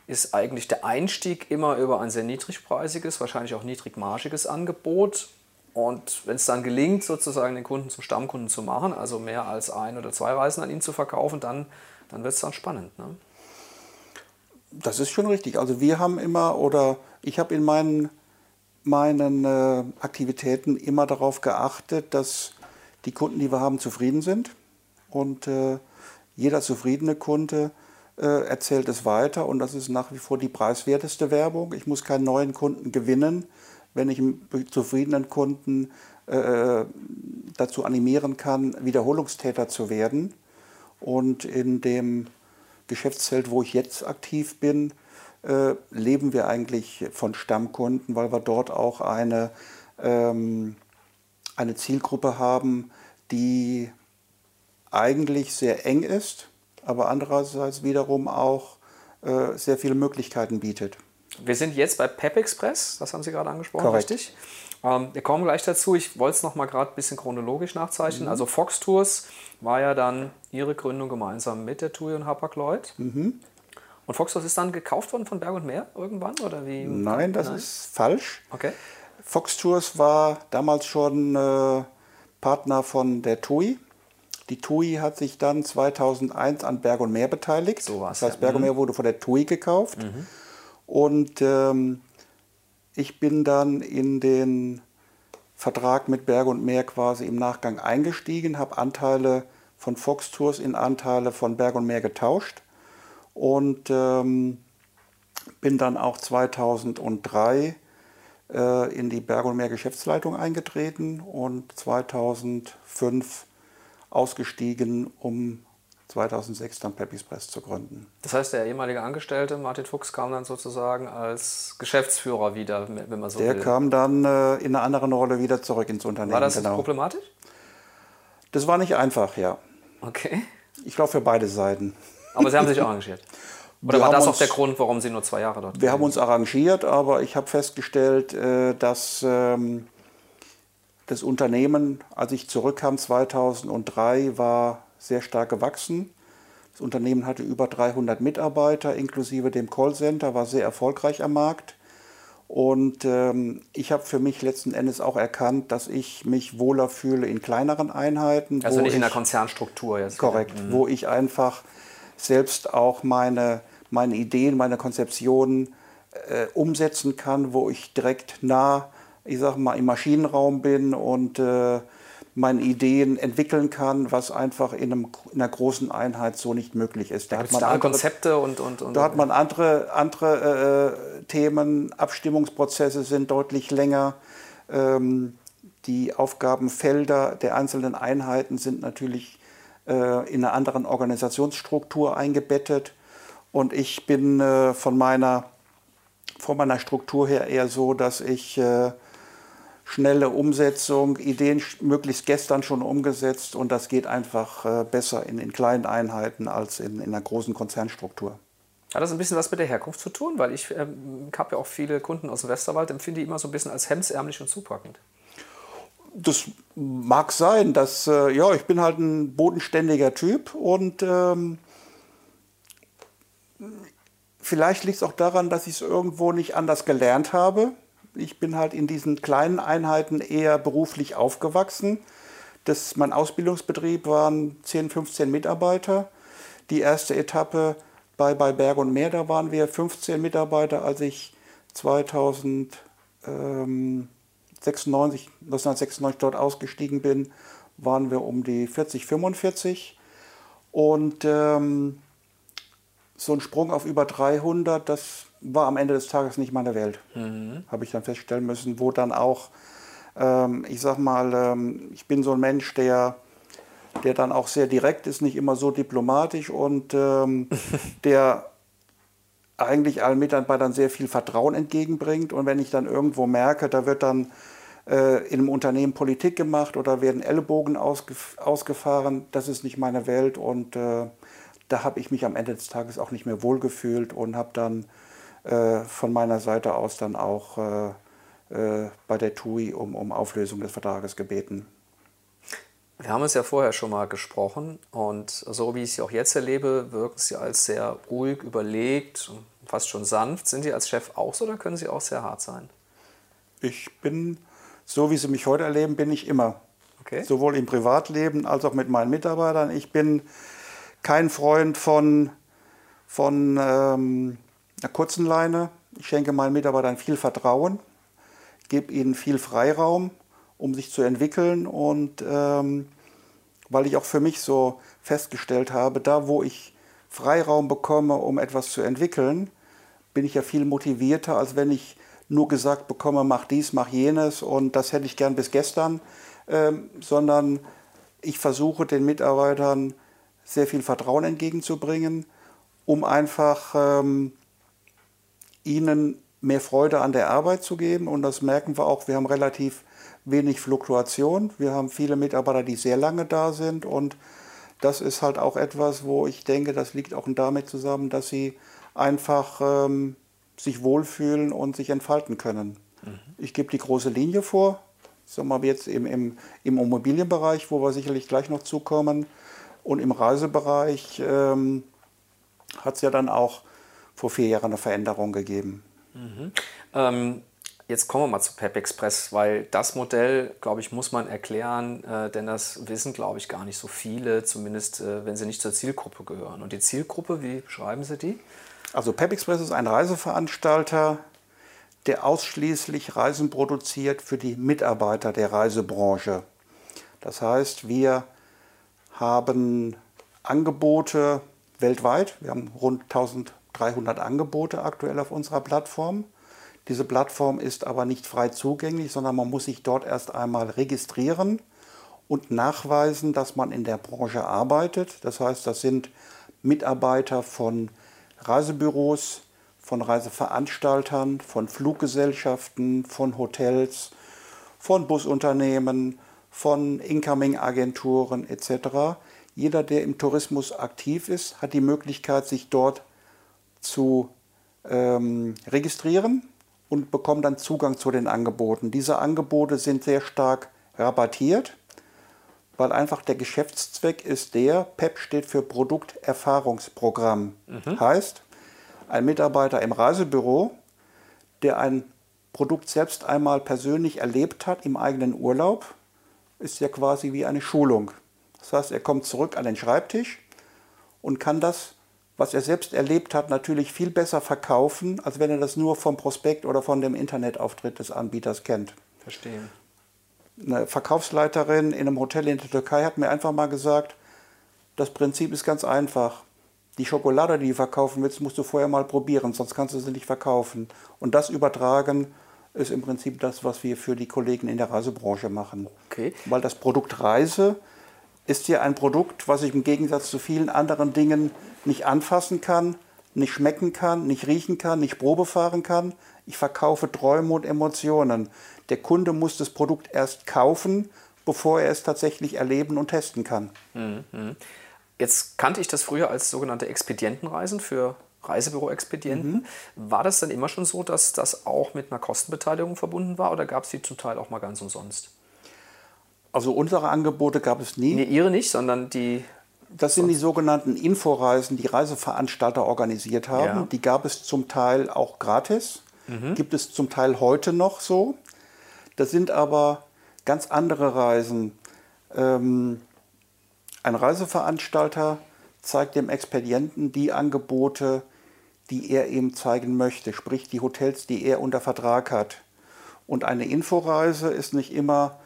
ist eigentlich der Einstieg immer über ein sehr niedrigpreisiges, wahrscheinlich auch niedrigmargiges Angebot. Und wenn es dann gelingt, sozusagen den Kunden zum Stammkunden zu machen, also mehr als ein oder zwei Reisen an ihn zu verkaufen, dann, dann wird es dann spannend. Ne? Das ist schon richtig. Also wir haben immer oder ich habe in meinen, meinen äh, Aktivitäten immer darauf geachtet, dass die Kunden, die wir haben, zufrieden sind. Und äh, jeder zufriedene Kunde äh, erzählt es weiter und das ist nach wie vor die preiswerteste Werbung. Ich muss keinen neuen Kunden gewinnen, wenn ich einen zufriedenen Kunden äh, dazu animieren kann, Wiederholungstäter zu werden. Und in dem Geschäftsfeld, wo ich jetzt aktiv bin, äh, leben wir eigentlich von Stammkunden, weil wir dort auch eine, ähm, eine Zielgruppe haben, die eigentlich sehr eng ist aber andererseits wiederum auch äh, sehr viele Möglichkeiten bietet. Wir sind jetzt bei Pep Express, das haben Sie gerade angesprochen, Korrekt. richtig? Ähm, wir kommen gleich dazu. Ich wollte es noch mal gerade ein bisschen chronologisch nachzeichnen. Mhm. Also Fox Tours war ja dann Ihre Gründung gemeinsam mit der TUI und Hapag-Lloyd. Mhm. Und Fox Tours ist dann gekauft worden von Berg und Meer irgendwann oder wie? Nein, das Nein? ist falsch. Okay. Fox Tours war damals schon äh, Partner von der TUI die TUI hat sich dann 2001 an Berg und Meer beteiligt. So das heißt, Berg und Meer mhm. wurde von der TUI gekauft. Mhm. Und ähm, ich bin dann in den Vertrag mit Berg und Meer quasi im Nachgang eingestiegen, habe Anteile von Fox Tours in Anteile von Berg und Meer getauscht und ähm, bin dann auch 2003 äh, in die Berg und Meer Geschäftsleitung eingetreten und 2005 ausgestiegen, um 2006 dann Peppi's Press zu gründen. Das heißt, der ehemalige Angestellte Martin Fuchs kam dann sozusagen als Geschäftsführer wieder, wenn man so der will. Der kam dann äh, in einer anderen Rolle wieder zurück ins Unternehmen. War das genau. problematisch? Das war nicht einfach, ja. Okay. Ich glaube für beide Seiten. Aber Sie haben sich arrangiert. Oder wir war das auch der Grund, warum Sie nur zwei Jahre dort waren? Wir haben uns arrangiert, aber ich habe festgestellt, äh, dass ähm, das Unternehmen, als ich zurückkam 2003, war sehr stark gewachsen. Das Unternehmen hatte über 300 Mitarbeiter, inklusive dem Callcenter, war sehr erfolgreich am Markt. Und ähm, ich habe für mich letzten Endes auch erkannt, dass ich mich wohler fühle in kleineren Einheiten. Also nicht in der Konzernstruktur jetzt. Korrekt, mhm. wo ich einfach selbst auch meine, meine Ideen, meine Konzeptionen äh, umsetzen kann, wo ich direkt nah ich sag mal, im Maschinenraum bin und äh, meine Ideen entwickeln kann, was einfach in, einem, in einer großen Einheit so nicht möglich ist. Da, da hat man andere, Konzepte und, und, und, Da hat man andere, andere äh, Themen, Abstimmungsprozesse sind deutlich länger. Ähm, die Aufgabenfelder der einzelnen Einheiten sind natürlich äh, in einer anderen Organisationsstruktur eingebettet. Und ich bin äh, von, meiner, von meiner Struktur her eher so, dass ich äh, schnelle Umsetzung, Ideen möglichst gestern schon umgesetzt und das geht einfach äh, besser in, in kleinen Einheiten als in, in einer großen Konzernstruktur. Hat das ein bisschen was mit der Herkunft zu tun? Weil ich ähm, habe ja auch viele Kunden aus dem Westerwald, empfinde die immer so ein bisschen als hemsärmlich und zupackend. Das mag sein, dass, äh, ja, ich bin halt ein bodenständiger Typ und ähm, vielleicht liegt es auch daran, dass ich es irgendwo nicht anders gelernt habe ich bin halt in diesen kleinen Einheiten eher beruflich aufgewachsen. Das, mein Ausbildungsbetrieb waren 10, 15 Mitarbeiter. Die erste Etappe bei, bei Berg und Meer, da waren wir 15 Mitarbeiter, als ich 2096, 1996 dort ausgestiegen bin, waren wir um die 40, 45. Und ähm, so ein Sprung auf über 300, das war am Ende des Tages nicht meine Welt, mhm. habe ich dann feststellen müssen, wo dann auch, ähm, ich sag mal, ähm, ich bin so ein Mensch, der, der dann auch sehr direkt ist, nicht immer so diplomatisch und ähm, der eigentlich allen Mitarbeitern sehr viel Vertrauen entgegenbringt. Und wenn ich dann irgendwo merke, da wird dann äh, in einem Unternehmen Politik gemacht oder werden Ellbogen ausgef ausgefahren, das ist nicht meine Welt und äh, da habe ich mich am Ende des Tages auch nicht mehr wohlgefühlt und habe dann von meiner Seite aus dann auch äh, äh, bei der TUI um, um Auflösung des Vertrages gebeten. Wir haben es ja vorher schon mal gesprochen und so wie ich Sie auch jetzt erlebe, wirken Sie als sehr ruhig, überlegt fast schon sanft. Sind Sie als Chef auch so oder können Sie auch sehr hart sein? Ich bin, so wie Sie mich heute erleben, bin ich immer. Okay. Sowohl im Privatleben als auch mit meinen Mitarbeitern. Ich bin kein Freund von, von ähm, einer kurzen Leine. Ich schenke meinen Mitarbeitern viel Vertrauen, gebe ihnen viel Freiraum, um sich zu entwickeln. Und ähm, weil ich auch für mich so festgestellt habe, da wo ich Freiraum bekomme, um etwas zu entwickeln, bin ich ja viel motivierter, als wenn ich nur gesagt bekomme, mach dies, mach jenes und das hätte ich gern bis gestern, ähm, sondern ich versuche den Mitarbeitern sehr viel Vertrauen entgegenzubringen, um einfach ähm, ihnen mehr Freude an der Arbeit zu geben. Und das merken wir auch, wir haben relativ wenig Fluktuation. Wir haben viele Mitarbeiter, die sehr lange da sind. Und das ist halt auch etwas, wo ich denke, das liegt auch damit zusammen, dass sie einfach ähm, sich wohlfühlen und sich entfalten können. Mhm. Ich gebe die große Linie vor, sagen wir jetzt im, im, im Immobilienbereich, wo wir sicherlich gleich noch zukommen. Und im Reisebereich ähm, hat es ja dann auch vor vier Jahren eine Veränderung gegeben. Mhm. Ähm, jetzt kommen wir mal zu Pep Express, weil das Modell, glaube ich, muss man erklären, äh, denn das wissen, glaube ich, gar nicht so viele, zumindest äh, wenn sie nicht zur Zielgruppe gehören. Und die Zielgruppe, wie beschreiben Sie die? Also Pep Express ist ein Reiseveranstalter, der ausschließlich Reisen produziert für die Mitarbeiter der Reisebranche. Das heißt, wir haben Angebote weltweit. Wir haben rund 1000 300 Angebote aktuell auf unserer Plattform. Diese Plattform ist aber nicht frei zugänglich, sondern man muss sich dort erst einmal registrieren und nachweisen, dass man in der Branche arbeitet. Das heißt, das sind Mitarbeiter von Reisebüros, von Reiseveranstaltern, von Fluggesellschaften, von Hotels, von Busunternehmen, von Incoming-Agenturen etc. Jeder, der im Tourismus aktiv ist, hat die Möglichkeit, sich dort zu ähm, registrieren und bekommen dann Zugang zu den Angeboten. Diese Angebote sind sehr stark rabattiert, weil einfach der Geschäftszweck ist der, PEP steht für Produkterfahrungsprogramm. Mhm. Heißt, ein Mitarbeiter im Reisebüro, der ein Produkt selbst einmal persönlich erlebt hat im eigenen Urlaub, ist ja quasi wie eine Schulung. Das heißt, er kommt zurück an den Schreibtisch und kann das was er selbst erlebt hat, natürlich viel besser verkaufen, als wenn er das nur vom Prospekt oder von dem Internetauftritt des Anbieters kennt. Verstehe. Eine Verkaufsleiterin in einem Hotel in der Türkei hat mir einfach mal gesagt, das Prinzip ist ganz einfach. Die Schokolade, die du verkaufen willst, musst du vorher mal probieren, sonst kannst du sie nicht verkaufen. Und das übertragen ist im Prinzip das, was wir für die Kollegen in der Reisebranche machen. Okay. Weil das Produkt Reise ist ja ein Produkt, was ich im Gegensatz zu vielen anderen Dingen nicht anfassen kann, nicht schmecken kann, nicht riechen kann, nicht Probe fahren kann. Ich verkaufe Träume und Emotionen. Der Kunde muss das Produkt erst kaufen, bevor er es tatsächlich erleben und testen kann. Mhm. Jetzt kannte ich das früher als sogenannte Expedientenreisen für Reisebüro-Expedienten. Mhm. War das dann immer schon so, dass das auch mit einer Kostenbeteiligung verbunden war oder gab es die zum Teil auch mal ganz umsonst? Also unsere Angebote gab es nie. Nee, ihre nicht, sondern die. Das sind die sogenannten Inforeisen, die Reiseveranstalter organisiert haben. Ja. Die gab es zum Teil auch gratis, mhm. gibt es zum Teil heute noch so. Das sind aber ganz andere Reisen. Ähm, ein Reiseveranstalter zeigt dem Expedienten die Angebote, die er ihm zeigen möchte, sprich die Hotels, die er unter Vertrag hat. Und eine Inforeise ist nicht immer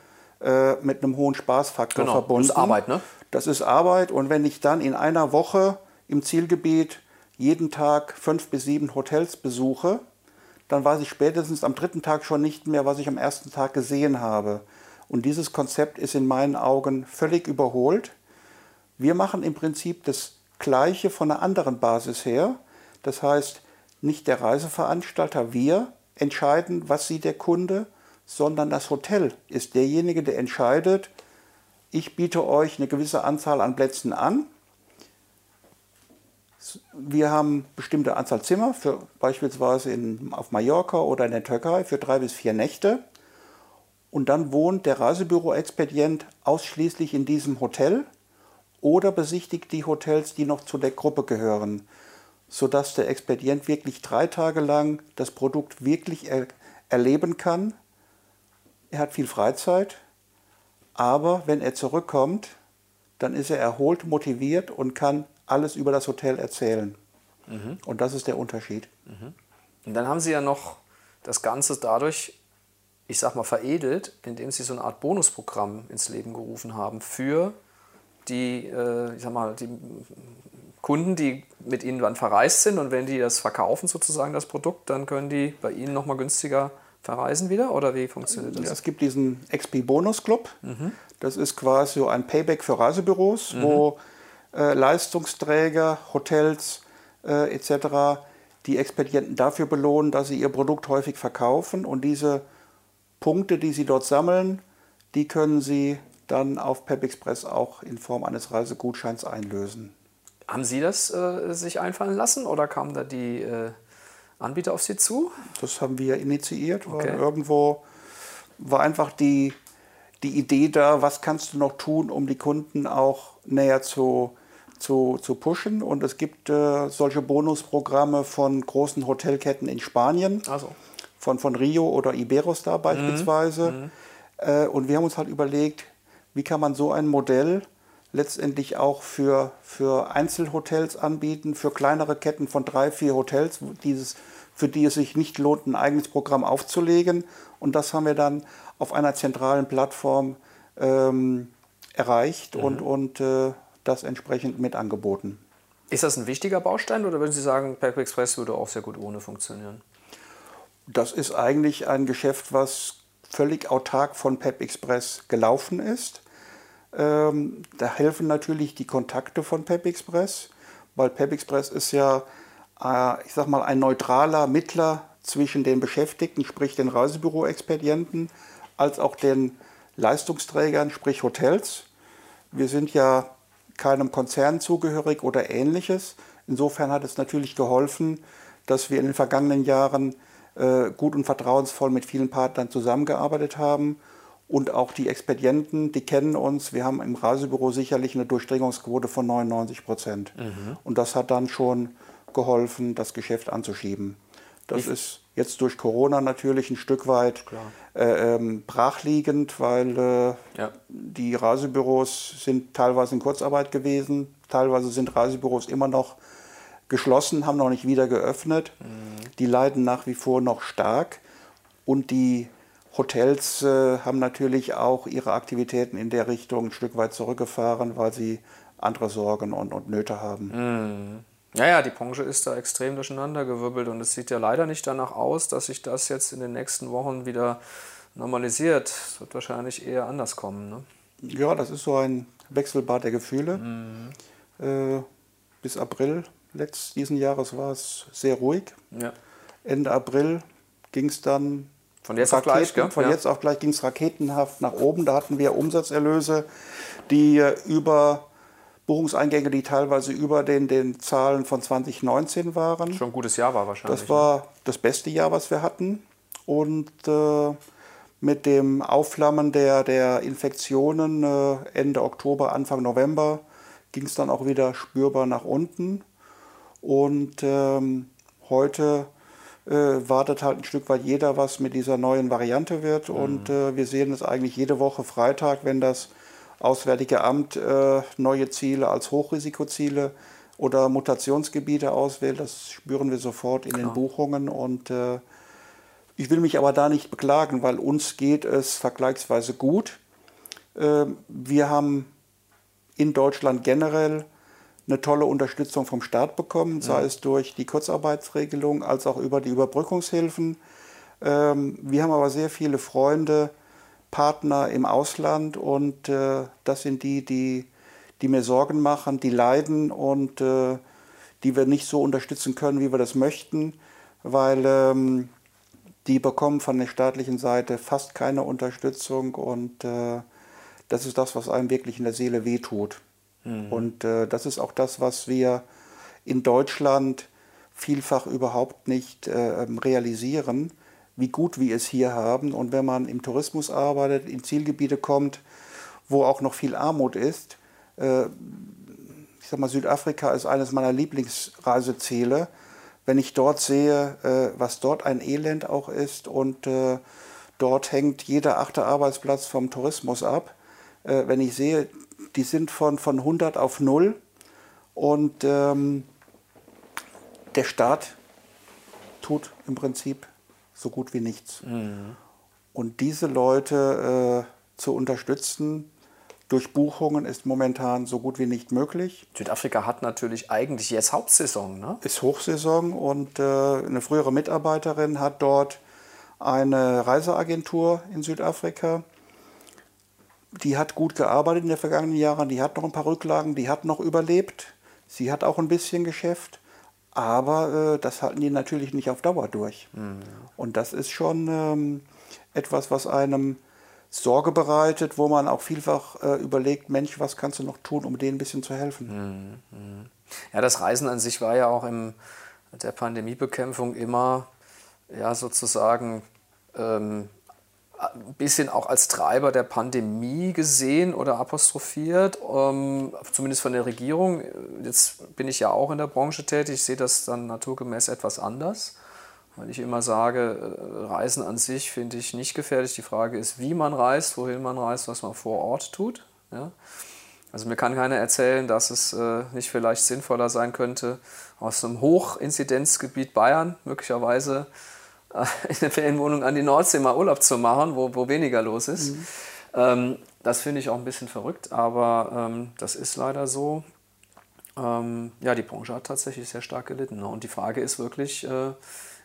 äh, mit einem hohen Spaßfaktor genau, verbunden. Das ist Arbeit, ne? Das ist Arbeit. Und wenn ich dann in einer Woche im Zielgebiet jeden Tag fünf bis sieben Hotels besuche, dann weiß ich spätestens am dritten Tag schon nicht mehr, was ich am ersten Tag gesehen habe. Und dieses Konzept ist in meinen Augen völlig überholt. Wir machen im Prinzip das Gleiche von einer anderen Basis her. Das heißt, nicht der Reiseveranstalter, wir entscheiden, was sieht der Kunde, sondern das Hotel ist derjenige, der entscheidet, ich biete euch eine gewisse Anzahl an Plätzen an. Wir haben bestimmte Anzahl Zimmer, für beispielsweise in, auf Mallorca oder in der Türkei für drei bis vier Nächte. Und dann wohnt der Reisebüro-Expedient ausschließlich in diesem Hotel oder besichtigt die Hotels, die noch zu der Gruppe gehören, sodass der Expedient wirklich drei Tage lang das Produkt wirklich er erleben kann. Er hat viel Freizeit, aber wenn er zurückkommt, dann ist er erholt, motiviert und kann alles über das Hotel erzählen. Mhm. Und das ist der Unterschied. Mhm. Und dann haben Sie ja noch das Ganze dadurch, ich sag mal, veredelt, indem Sie so eine Art Bonusprogramm ins Leben gerufen haben für die, äh, ich sag mal, die Kunden, die mit ihnen dann verreist sind und wenn die das verkaufen, sozusagen das Produkt, dann können die bei ihnen nochmal günstiger verreisen wieder oder wie funktioniert das? Ja, es gibt diesen XP Bonus Club. Mhm. Das ist quasi so ein Payback für Reisebüros, mhm. wo äh, Leistungsträger, Hotels äh, etc. die Expedienten dafür belohnen, dass sie ihr Produkt häufig verkaufen und diese Punkte, die sie dort sammeln, die können sie dann auf Pep Express auch in Form eines Reisegutscheins einlösen. Haben Sie das äh, sich einfallen lassen oder kamen da die äh, Anbieter auf Sie zu? Das haben wir initiiert, okay. irgendwo war einfach die, die Idee da, was kannst du noch tun, um die Kunden auch näher zu, zu, zu pushen. Und es gibt äh, solche Bonusprogramme von großen Hotelketten in Spanien, also. von, von Rio oder Iberostar mhm. beispielsweise. Mhm. Äh, und wir haben uns halt überlegt, wie kann man so ein Modell letztendlich auch für, für Einzelhotels anbieten, für kleinere Ketten von drei, vier Hotels, dieses, für die es sich nicht lohnt, ein eigenes Programm aufzulegen. Und das haben wir dann auf einer zentralen Plattform ähm, erreicht mhm. und, und äh, das entsprechend mit angeboten. Ist das ein wichtiger Baustein oder würden Sie sagen, Pack Express würde auch sehr gut ohne funktionieren? Das ist eigentlich ein Geschäft, was völlig autark von Pep Express gelaufen ist. Ähm, da helfen natürlich die Kontakte von Pep Express, weil Pep Express ist ja, äh, ich sag mal, ein neutraler Mittler zwischen den Beschäftigten, sprich den Reisebüro-Expedienten, als auch den Leistungsträgern, sprich Hotels. Wir sind ja keinem Konzern zugehörig oder ähnliches. Insofern hat es natürlich geholfen, dass wir in den vergangenen Jahren äh, gut und vertrauensvoll mit vielen Partnern zusammengearbeitet haben. Und auch die Expedienten, die kennen uns. Wir haben im Reisebüro sicherlich eine Durchdringungsquote von 99 Prozent. Mhm. Und das hat dann schon geholfen, das Geschäft anzuschieben. Das ich ist jetzt durch Corona natürlich ein Stück weit äh, ähm, brachliegend, weil äh, ja. die Reisebüros sind teilweise in Kurzarbeit gewesen, teilweise sind Reisebüros immer noch geschlossen, haben noch nicht wieder geöffnet. Mhm. Die leiden nach wie vor noch stark. Und die Hotels äh, haben natürlich auch ihre Aktivitäten in der Richtung ein Stück weit zurückgefahren, weil sie andere Sorgen und, und Nöte haben. Mhm. Ja, ja, die Branche ist da extrem durcheinandergewirbelt und es sieht ja leider nicht danach aus, dass sich das jetzt in den nächsten Wochen wieder normalisiert. Es wird wahrscheinlich eher anders kommen. Ne? Ja, das ist so ein Wechselbad der Gefühle. Mhm. Äh, bis April letzten diesen Jahres war es sehr ruhig. Ja. Ende April ging es dann von jetzt Raketen, auf gleich, gell? Von ja. jetzt auf gleich ging es raketenhaft nach oben. Da hatten wir Umsatzerlöse, die äh, über Buchungseingänge, die teilweise über den, den Zahlen von 2019 waren. Schon ein gutes Jahr war wahrscheinlich. Das war das beste Jahr, was wir hatten. Und äh, mit dem Aufflammen der, der Infektionen äh, Ende Oktober, Anfang November ging es dann auch wieder spürbar nach unten. Und ähm, heute wartet halt ein Stück weit jeder, was mit dieser neuen Variante wird. Mhm. Und äh, wir sehen es eigentlich jede Woche Freitag, wenn das Auswärtige Amt äh, neue Ziele als Hochrisikoziele oder Mutationsgebiete auswählt. Das spüren wir sofort in Klar. den Buchungen. Und äh, ich will mich aber da nicht beklagen, weil uns geht es vergleichsweise gut. Äh, wir haben in Deutschland generell eine tolle Unterstützung vom Staat bekommen, sei es durch die Kurzarbeitsregelung als auch über die Überbrückungshilfen. Ähm, wir haben aber sehr viele Freunde, Partner im Ausland und äh, das sind die, die, die mir Sorgen machen, die leiden und äh, die wir nicht so unterstützen können, wie wir das möchten, weil ähm, die bekommen von der staatlichen Seite fast keine Unterstützung und äh, das ist das, was einem wirklich in der Seele wehtut. Mhm. Und äh, das ist auch das, was wir in Deutschland vielfach überhaupt nicht äh, ähm, realisieren, wie gut wir es hier haben. Und wenn man im Tourismus arbeitet, in Zielgebiete kommt, wo auch noch viel Armut ist, äh, ich sag mal, Südafrika ist eines meiner Lieblingsreiseziele. Wenn ich dort sehe, äh, was dort ein Elend auch ist und äh, dort hängt jeder achte Arbeitsplatz vom Tourismus ab, äh, wenn ich sehe, die sind von, von 100 auf 0 und ähm, der Staat tut im Prinzip so gut wie nichts. Mhm. Und diese Leute äh, zu unterstützen durch Buchungen ist momentan so gut wie nicht möglich. Südafrika hat natürlich eigentlich jetzt Hauptsaison, ne? Ist Hochsaison und äh, eine frühere Mitarbeiterin hat dort eine Reiseagentur in Südafrika die hat gut gearbeitet in den vergangenen Jahren, die hat noch ein paar Rücklagen, die hat noch überlebt. Sie hat auch ein bisschen Geschäft, aber äh, das halten die natürlich nicht auf Dauer durch. Mhm. Und das ist schon ähm, etwas, was einem Sorge bereitet, wo man auch vielfach äh, überlegt, Mensch, was kannst du noch tun, um denen ein bisschen zu helfen? Mhm. mhm. Ja, das Reisen an sich war ja auch in der Pandemiebekämpfung immer ja, sozusagen ähm, ein bisschen auch als Treiber der Pandemie gesehen oder apostrophiert, ähm, zumindest von der Regierung. Jetzt bin ich ja auch in der Branche tätig, ich sehe das dann naturgemäß etwas anders, weil ich immer sage, äh, Reisen an sich finde ich nicht gefährlich. Die Frage ist, wie man reist, wohin man reist, was man vor Ort tut. Ja? Also mir kann keiner erzählen, dass es äh, nicht vielleicht sinnvoller sein könnte, aus einem Hochinzidenzgebiet Bayern möglicherweise in der Ferienwohnung an die Nordsee mal Urlaub zu machen, wo, wo weniger los ist. Mhm. Ähm, das finde ich auch ein bisschen verrückt, aber ähm, das ist leider so. Ähm, ja, die Branche hat tatsächlich sehr stark gelitten. Ne? Und die Frage ist wirklich, äh,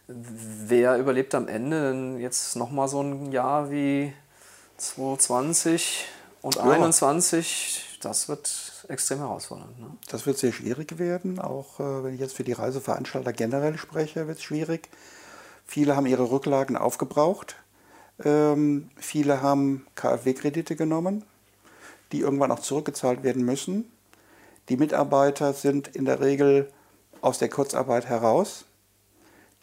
wer überlebt am Ende denn jetzt nochmal so ein Jahr wie 2020 und 2021? Ja. Das wird extrem herausfordernd. Ne? Das wird sehr schwierig werden. Auch äh, wenn ich jetzt für die Reiseveranstalter generell spreche, wird es schwierig. Viele haben ihre Rücklagen aufgebraucht. Ähm, viele haben KfW-Kredite genommen, die irgendwann auch zurückgezahlt werden müssen. Die Mitarbeiter sind in der Regel aus der Kurzarbeit heraus.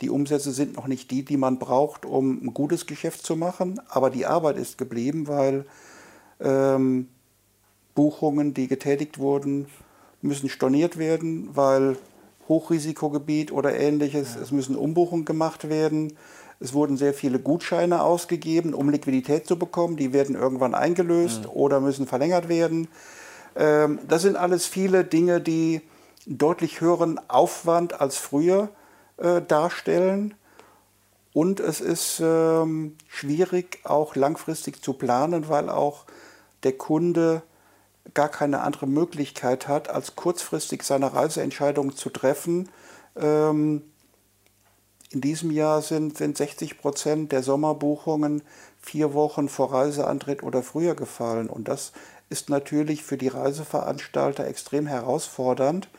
Die Umsätze sind noch nicht die, die man braucht, um ein gutes Geschäft zu machen, aber die Arbeit ist geblieben, weil ähm, Buchungen, die getätigt wurden, müssen storniert werden, weil Hochrisikogebiet oder ähnliches. Ja. Es müssen Umbuchungen gemacht werden. Es wurden sehr viele Gutscheine ausgegeben, um Liquidität zu bekommen. Die werden irgendwann eingelöst ja. oder müssen verlängert werden. Ähm, das sind alles viele Dinge, die deutlich höheren Aufwand als früher äh, darstellen. Und es ist ähm, schwierig, auch langfristig zu planen, weil auch der Kunde gar keine andere Möglichkeit hat, als kurzfristig seine Reiseentscheidung zu treffen. Ähm, in diesem Jahr sind, sind 60 Prozent der Sommerbuchungen vier Wochen vor Reiseantritt oder früher gefallen. Und das ist natürlich für die Reiseveranstalter extrem herausfordernd,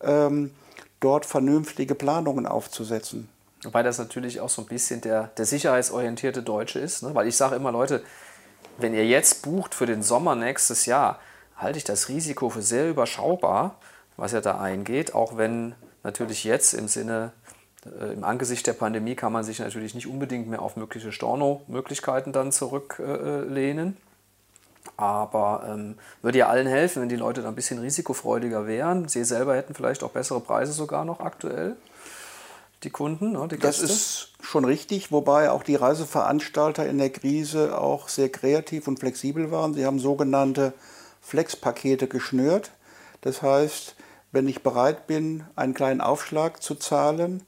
ähm, dort vernünftige Planungen aufzusetzen. Wobei das natürlich auch so ein bisschen der, der sicherheitsorientierte Deutsche ist. Ne? Weil ich sage immer, Leute, wenn ihr jetzt bucht für den Sommer nächstes Jahr, halte ich das Risiko für sehr überschaubar, was ja da eingeht, auch wenn natürlich jetzt im Sinne, äh, im Angesicht der Pandemie kann man sich natürlich nicht unbedingt mehr auf mögliche Storno-Möglichkeiten dann zurücklehnen. Aber ähm, würde ja allen helfen, wenn die Leute da ein bisschen risikofreudiger wären. Sie selber hätten vielleicht auch bessere Preise sogar noch aktuell die Kunden, ne, die Gäste? Das ist schon richtig, wobei auch die Reiseveranstalter in der Krise auch sehr kreativ und flexibel waren. Sie haben sogenannte Flex-Pakete geschnürt. Das heißt, wenn ich bereit bin, einen kleinen Aufschlag zu zahlen,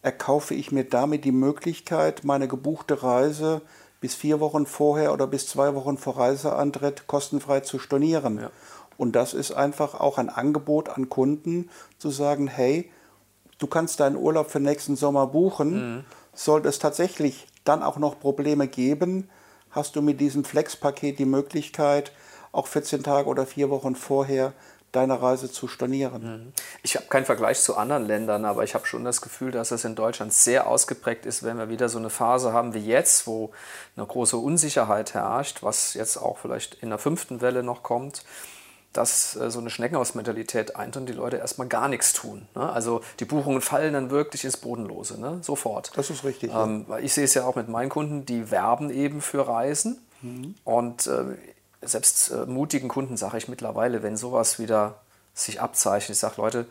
erkaufe ich mir damit die Möglichkeit, meine gebuchte Reise bis vier Wochen vorher oder bis zwei Wochen vor Reiseantritt kostenfrei zu stornieren. Ja. Und das ist einfach auch ein Angebot an Kunden, zu sagen, hey, du kannst deinen Urlaub für nächsten Sommer buchen. Mhm. Sollte es tatsächlich dann auch noch Probleme geben, hast du mit diesem Flex-Paket die Möglichkeit, auch 14 Tage oder vier Wochen vorher deine Reise zu stornieren. Mhm. Ich habe keinen Vergleich zu anderen Ländern, aber ich habe schon das Gefühl, dass es in Deutschland sehr ausgeprägt ist, wenn wir wieder so eine Phase haben wie jetzt, wo eine große Unsicherheit herrscht, was jetzt auch vielleicht in der fünften Welle noch kommt dass äh, so eine Schneckenhausmentalität eintritt und die Leute erstmal gar nichts tun. Ne? Also die Buchungen fallen dann wirklich ins Bodenlose, ne? sofort. Das ist richtig. Ähm, ja. Ich sehe es ja auch mit meinen Kunden, die werben eben für Reisen. Mhm. Und äh, selbst äh, mutigen Kunden sage ich mittlerweile, wenn sowas wieder sich abzeichnet, ich sage, Leute,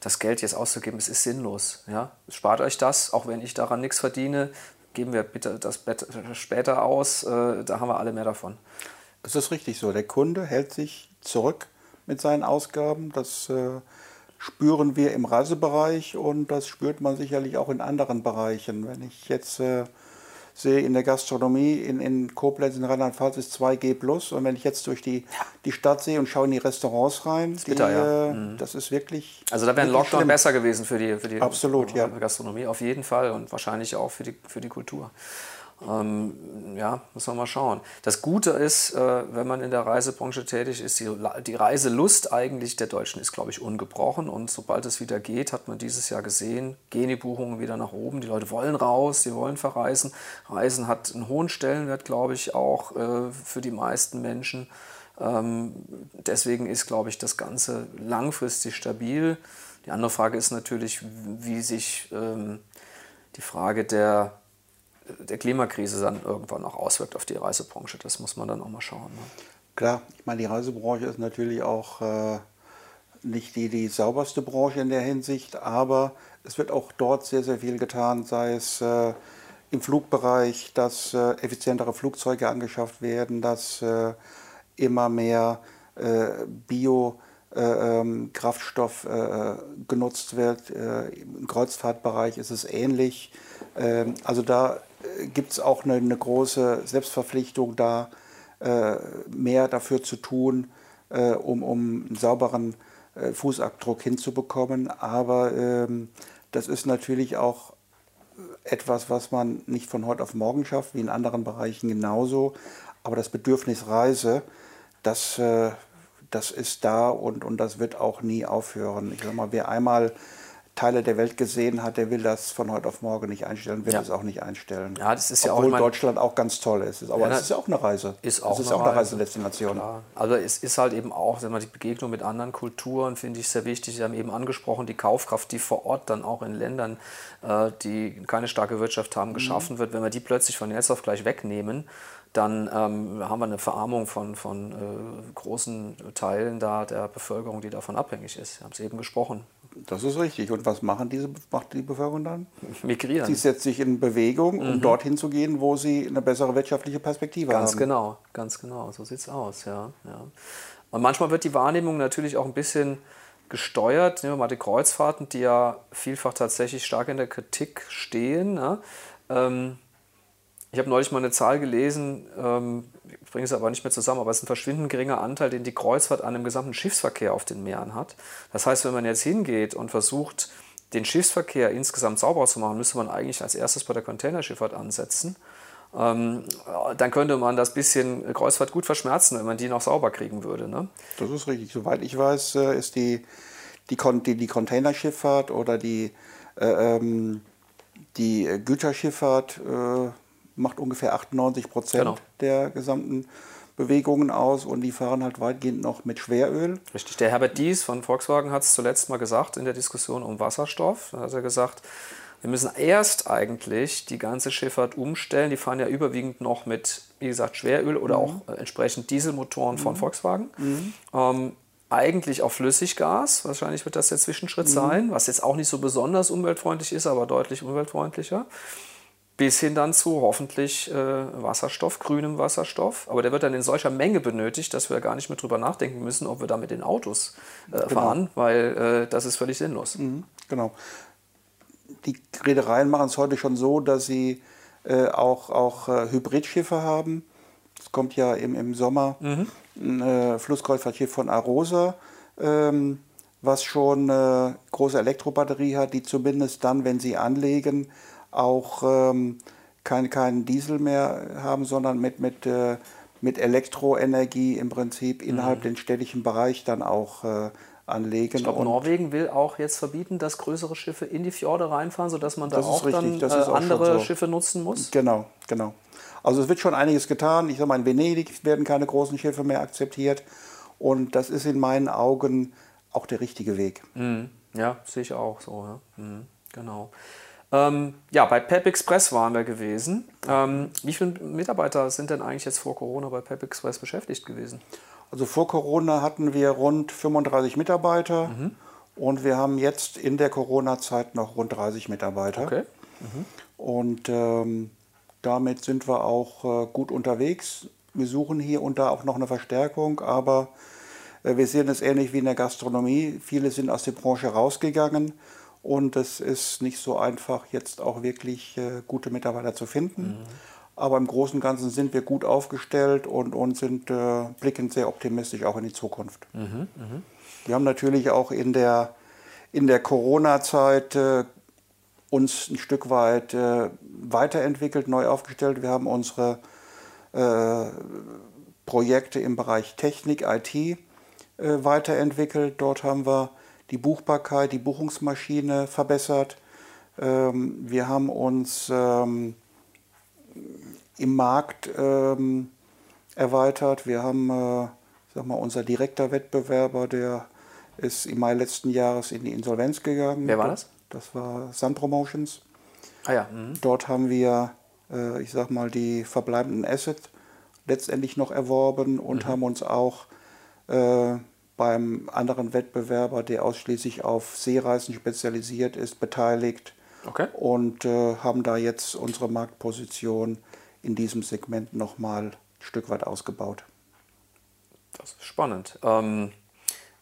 das Geld jetzt auszugeben, es ist sinnlos. Ja? Spart euch das, auch wenn ich daran nichts verdiene, geben wir bitte das später aus, äh, da haben wir alle mehr davon. Es ist richtig so. Der Kunde hält sich zurück mit seinen Ausgaben. Das äh, spüren wir im Reisebereich und das spürt man sicherlich auch in anderen Bereichen. Wenn ich jetzt äh, sehe in der Gastronomie in, in Koblenz in Rheinland-Pfalz ist 2G plus und wenn ich jetzt durch die, die Stadt sehe und schaue in die Restaurants rein, das, die, bitter, ja. äh, mhm. das ist wirklich. Also da wäre ein Lockdown schlimm. besser gewesen für die, für die Absolut, ja. Gastronomie, auf jeden Fall und wahrscheinlich auch für die, für die Kultur. Ähm, ja, muss man mal schauen. Das Gute ist, äh, wenn man in der Reisebranche tätig ist, die, die Reiselust eigentlich der Deutschen ist, glaube ich, ungebrochen. Und sobald es wieder geht, hat man dieses Jahr gesehen, gehen die Buchungen wieder nach oben. Die Leute wollen raus, sie wollen verreisen. Reisen hat einen hohen Stellenwert, glaube ich, auch äh, für die meisten Menschen. Ähm, deswegen ist, glaube ich, das Ganze langfristig stabil. Die andere Frage ist natürlich, wie sich ähm, die Frage der der Klimakrise dann irgendwann auch auswirkt auf die Reisebranche. Das muss man dann auch mal schauen. Ne? Klar, ich meine, die Reisebranche ist natürlich auch äh, nicht die, die sauberste Branche in der Hinsicht, aber es wird auch dort sehr, sehr viel getan, sei es äh, im Flugbereich, dass äh, effizientere Flugzeuge angeschafft werden, dass äh, immer mehr äh, Bio- äh, ähm, Kraftstoff genutzt wird. Im Kreuzfahrtbereich ist es ähnlich. Ähm, also da gibt es auch eine, eine, große Selbstverpflichtung da, äh, mehr dafür zu tun, äh, um, um einen sauberen äh, Fußabdruck hinzubekommen. Aber ähm, das ist natürlich auch etwas, was man nicht von heute auf morgen schafft, wie in anderen Bereichen genauso. Aber das Bedürfnis Reise, das, äh, das ist da und, und das wird auch nie aufhören. Ich sag mal, wer einmal Teile der Welt gesehen hat, der will das von heute auf morgen nicht einstellen, will ja. es auch nicht einstellen. Ja, das ist Obwohl ja auch Deutschland auch ganz toll ist. Aber ja, es ist ja auch eine Reise. Ist auch, es ist eine, auch eine Reisedestination. Klar. Also es ist halt eben auch, wenn man die Begegnung mit anderen Kulturen, finde ich sehr wichtig. Sie haben eben angesprochen, die Kaufkraft, die vor Ort dann auch in Ländern, äh, die keine starke Wirtschaft haben, geschaffen mhm. wird. Wenn wir die plötzlich von jetzt auf gleich wegnehmen, dann ähm, haben wir eine Verarmung von, von äh, großen Teilen da der Bevölkerung, die davon abhängig ist. Sie haben es eben gesprochen. Das ist richtig. Und was machen diese, macht die Bevölkerung dann? Migrieren. Sie setzt sich in Bewegung, um mhm. dorthin zu gehen, wo sie eine bessere wirtschaftliche Perspektive ganz haben. Ganz genau, ganz genau. So sieht es aus, ja, ja. Und manchmal wird die Wahrnehmung natürlich auch ein bisschen gesteuert. Nehmen wir mal die Kreuzfahrten, die ja vielfach tatsächlich stark in der Kritik stehen. Ne? Ähm, ich habe neulich mal eine Zahl gelesen, ähm, ich bringe es aber nicht mehr zusammen, aber es ist ein verschwindend geringer Anteil, den die Kreuzfahrt an dem gesamten Schiffsverkehr auf den Meeren hat. Das heißt, wenn man jetzt hingeht und versucht, den Schiffsverkehr insgesamt sauber zu machen, müsste man eigentlich als erstes bei der Containerschifffahrt ansetzen. Ähm, dann könnte man das bisschen Kreuzfahrt gut verschmerzen, wenn man die noch sauber kriegen würde. Ne? Das ist richtig. Soweit ich weiß, äh, ist die, die, die, die Containerschifffahrt oder die, äh, ähm, die Güterschifffahrt äh, macht ungefähr 98 Prozent genau. der gesamten Bewegungen aus und die fahren halt weitgehend noch mit Schweröl. Richtig. Der Herbert Dies von Volkswagen hat es zuletzt mal gesagt in der Diskussion um Wasserstoff. Da hat er gesagt, wir müssen erst eigentlich die ganze Schifffahrt umstellen. Die fahren ja überwiegend noch mit, wie gesagt, Schweröl oder mhm. auch äh, entsprechend Dieselmotoren von mhm. Volkswagen. Mhm. Ähm, eigentlich auf Flüssiggas. Wahrscheinlich wird das der Zwischenschritt mhm. sein, was jetzt auch nicht so besonders umweltfreundlich ist, aber deutlich umweltfreundlicher bis hin dann zu hoffentlich äh, Wasserstoff, grünem Wasserstoff. Aber der wird dann in solcher Menge benötigt, dass wir gar nicht mehr drüber nachdenken müssen, ob wir da mit den Autos äh, genau. fahren, weil äh, das ist völlig sinnlos. Mhm, genau. Die Reedereien machen es heute schon so, dass sie äh, auch, auch äh, Hybridschiffe haben. Es kommt ja im, im Sommer mhm. ein äh, Flusskreuzfahrtschiff von Arosa. Ähm, was schon eine große Elektrobatterie hat, die zumindest dann, wenn sie anlegen, auch ähm, keinen kein Diesel mehr haben, sondern mit, mit, äh, mit Elektroenergie im Prinzip innerhalb mhm. den städtischen Bereich dann auch äh, anlegen. Ich glaube, Norwegen will auch jetzt verbieten, dass größere Schiffe in die Fjorde reinfahren, sodass man da auch richtig, dann äh, andere so. Schiffe nutzen muss. Genau, genau. Also es wird schon einiges getan. Ich sage mal, in Venedig werden keine großen Schiffe mehr akzeptiert. Und das ist in meinen Augen auch der richtige Weg. Mhm. Ja, sehe ich auch so. Ja. Mhm. Genau. Ähm, ja, bei Pep Express waren wir gewesen. Ähm, wie viele Mitarbeiter sind denn eigentlich jetzt vor Corona bei Pep Express beschäftigt gewesen? Also vor Corona hatten wir rund 35 Mitarbeiter mhm. und wir haben jetzt in der Corona-Zeit noch rund 30 Mitarbeiter. Okay. Mhm. Und ähm, damit sind wir auch äh, gut unterwegs. Wir suchen hier und da auch noch eine Verstärkung, aber äh, wir sehen es ähnlich wie in der Gastronomie. Viele sind aus der Branche rausgegangen und es ist nicht so einfach, jetzt auch wirklich äh, gute Mitarbeiter zu finden. Mhm. Aber im Großen und Ganzen sind wir gut aufgestellt und, und sind äh, blickend sehr optimistisch auch in die Zukunft. Mhm. Mhm. Wir haben natürlich auch in der, in der Corona-Zeit äh, uns ein Stück weit äh, weiterentwickelt, neu aufgestellt. Wir haben unsere äh, Projekte im Bereich Technik, IT äh, weiterentwickelt. Dort haben wir die Buchbarkeit, die Buchungsmaschine verbessert. Ähm, wir haben uns ähm, im Markt ähm, erweitert. Wir haben, äh, sag mal, unser direkter Wettbewerber, der ist im Mai letzten Jahres in die Insolvenz gegangen. Wer war das? Das war Sun Promotions. Ah ja. Mhm. Dort haben wir, äh, ich sag mal, die verbleibenden Assets letztendlich noch erworben und mhm. haben uns auch äh, beim anderen Wettbewerber, der ausschließlich auf Seereisen spezialisiert ist, beteiligt okay. und äh, haben da jetzt unsere Marktposition in diesem Segment nochmal ein Stück weit ausgebaut. Das ist spannend. Ähm,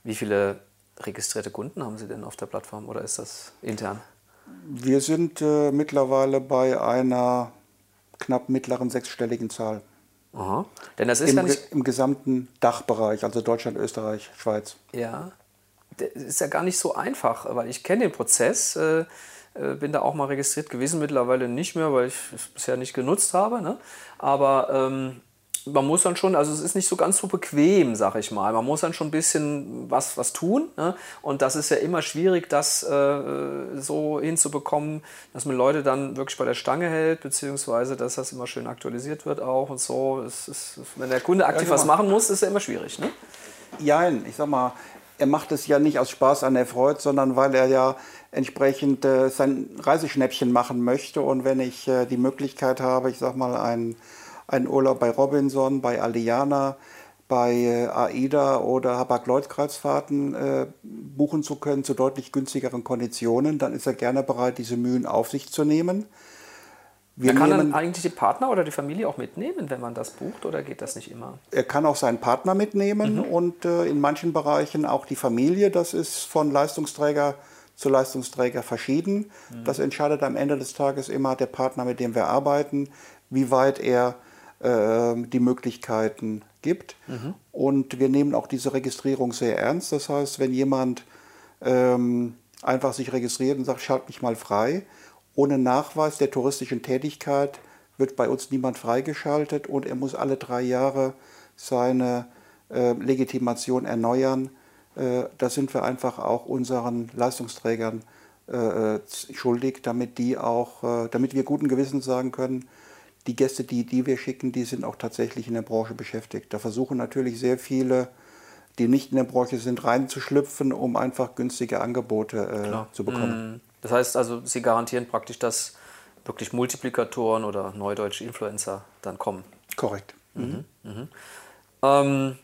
wie viele registrierte Kunden haben Sie denn auf der Plattform oder ist das intern? Wir sind äh, mittlerweile bei einer knapp mittleren sechsstelligen Zahl. Aha. Denn das ist Im, ja nicht Im gesamten Dachbereich, also Deutschland, Österreich, Schweiz. Ja, das ist ja gar nicht so einfach, weil ich kenne den Prozess, äh, äh, bin da auch mal registriert gewesen, mittlerweile nicht mehr, weil ich es bisher nicht genutzt habe. Ne? Aber ähm, man muss dann schon, also es ist nicht so ganz so bequem, sag ich mal. Man muss dann schon ein bisschen was, was tun. Ne? Und das ist ja immer schwierig, das äh, so hinzubekommen, dass man Leute dann wirklich bei der Stange hält, beziehungsweise dass das immer schön aktualisiert wird auch und so. Es ist, wenn der Kunde aktiv ja, was machen muss, ist ja immer schwierig. Ne? Ja, ich sag mal, er macht es ja nicht aus Spaß an der Freude, sondern weil er ja entsprechend äh, sein Reiseschnäppchen machen möchte. Und wenn ich äh, die Möglichkeit habe, ich sag mal, einen einen Urlaub bei Robinson, bei Aliana, bei äh, AIDA oder Hapag-Lloyd-Kreuzfahrten äh, buchen zu können zu deutlich günstigeren Konditionen, dann ist er gerne bereit, diese Mühen auf sich zu nehmen. Wir kann nehmen, dann eigentlich die Partner oder die Familie auch mitnehmen, wenn man das bucht, oder geht das nicht immer? Er kann auch seinen Partner mitnehmen mhm. und äh, in manchen Bereichen auch die Familie. Das ist von Leistungsträger zu Leistungsträger verschieden. Mhm. Das entscheidet am Ende des Tages immer der Partner, mit dem wir arbeiten, wie weit er die Möglichkeiten gibt. Mhm. Und wir nehmen auch diese Registrierung sehr ernst. Das heißt, wenn jemand ähm, einfach sich registriert und sagt, schalt mich mal frei, ohne Nachweis der touristischen Tätigkeit wird bei uns niemand freigeschaltet und er muss alle drei Jahre seine äh, Legitimation erneuern. Äh, da sind wir einfach auch unseren Leistungsträgern äh, äh schuldig, damit die auch, äh, damit wir guten Gewissens sagen können, die Gäste, die, die wir schicken, die sind auch tatsächlich in der Branche beschäftigt. Da versuchen natürlich sehr viele, die nicht in der Branche sind, reinzuschlüpfen, um einfach günstige Angebote äh, zu bekommen. Mhm. Das heißt also, Sie garantieren praktisch, dass wirklich Multiplikatoren oder neudeutsche Influencer dann kommen. Korrekt. Mhm. Mhm. Ähm,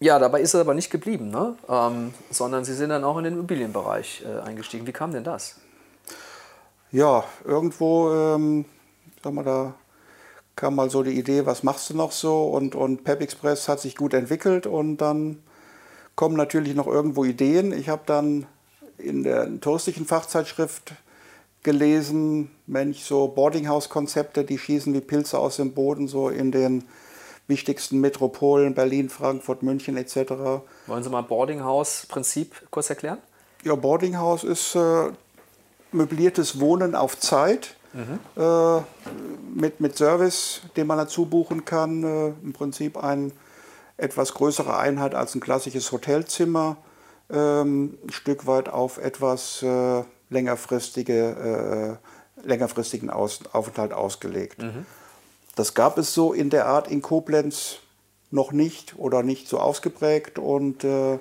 ja, dabei ist es aber nicht geblieben, ne? Ähm, sondern Sie sind dann auch in den Immobilienbereich äh, eingestiegen. Wie kam denn das? Ja, irgendwo ähm, Sag mal, da kam mal so die Idee, was machst du noch so? Und, und Pep Express hat sich gut entwickelt und dann kommen natürlich noch irgendwo Ideen. Ich habe dann in der touristischen Fachzeitschrift gelesen, Mensch, so Boardinghouse-Konzepte, die schießen wie Pilze aus dem Boden, so in den wichtigsten Metropolen, Berlin, Frankfurt, München etc. Wollen Sie mal Boardinghouse-Prinzip kurz erklären? Ja, Boardinghouse ist äh, möbliertes Wohnen auf Zeit. Mhm. Äh, mit, mit Service, den man dazu buchen kann. Äh, Im Prinzip eine etwas größere Einheit als ein klassisches Hotelzimmer. Ähm, ein Stück weit auf etwas äh, längerfristige, äh, längerfristigen Aus Aufenthalt ausgelegt. Mhm. Das gab es so in der Art in Koblenz noch nicht oder nicht so ausgeprägt. Und äh,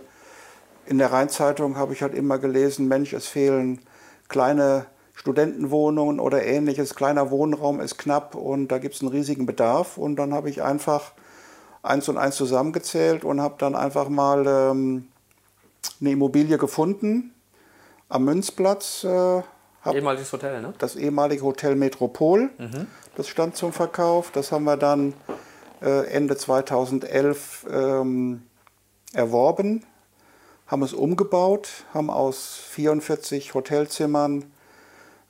in der Rheinzeitung habe ich halt immer gelesen, Mensch, es fehlen kleine Studentenwohnungen oder ähnliches. Kleiner Wohnraum ist knapp und da gibt es einen riesigen Bedarf. Und dann habe ich einfach eins und eins zusammengezählt und habe dann einfach mal ähm, eine Immobilie gefunden am Münzplatz. Äh, ehemaliges Hotel, ne? Das ehemalige Hotel Metropol. Mhm. Das stand zum Verkauf. Das haben wir dann äh, Ende 2011 ähm, erworben, haben es umgebaut, haben aus 44 Hotelzimmern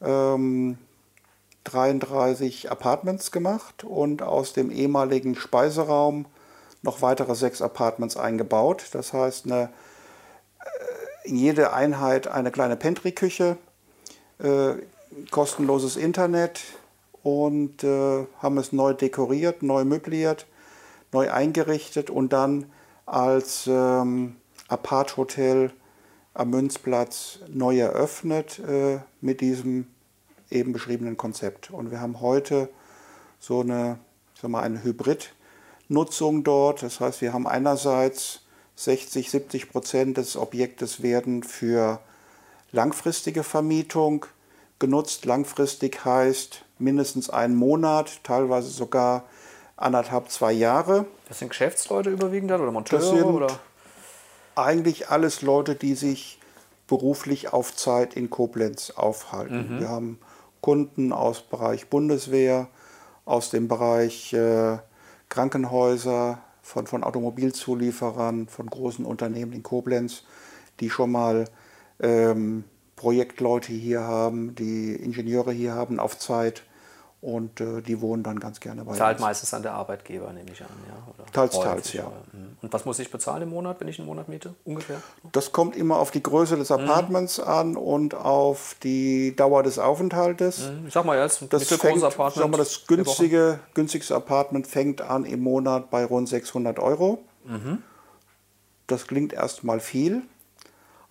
ähm, 33 Apartments gemacht und aus dem ehemaligen Speiseraum noch weitere sechs Apartments eingebaut. Das heißt, eine, äh, in jede Einheit eine kleine Pantry-Küche, äh, kostenloses Internet und äh, haben es neu dekoriert, neu möbliert, neu eingerichtet und dann als ähm, Apart-Hotel am Münzplatz neu eröffnet äh, mit diesem eben beschriebenen Konzept. Und wir haben heute so eine, sag mal, eine Hybrid-Nutzung dort. Das heißt, wir haben einerseits 60, 70 Prozent des Objektes werden für langfristige Vermietung genutzt. Langfristig heißt mindestens einen Monat, teilweise sogar anderthalb, zwei Jahre. Das sind Geschäftsleute überwiegend dann oder Monteure? Oder? eigentlich alles Leute, die sich beruflich auf Zeit in Koblenz aufhalten. Mhm. Wir haben Kunden aus Bereich Bundeswehr, aus dem Bereich äh, Krankenhäuser, von, von Automobilzulieferern, von großen Unternehmen in Koblenz, die schon mal ähm, Projektleute hier haben, die Ingenieure hier haben auf Zeit und äh, die wohnen dann ganz gerne bei Zahlt uns. meistens an der Arbeitgeber, nehme ich an, ja? Oder teils, teils, ja. Mhm. Und was muss ich bezahlen im Monat, wenn ich einen Monat miete, ungefähr? Das kommt immer auf die Größe des. Apartments mhm. an und auf die Dauer des Aufenthaltes. Mhm. Ich sag mal jetzt, das, fängt, Apartment mal, das günstige, günstigste Apartment fängt an im Monat bei rund 600 Euro. Mhm. Das klingt erstmal viel.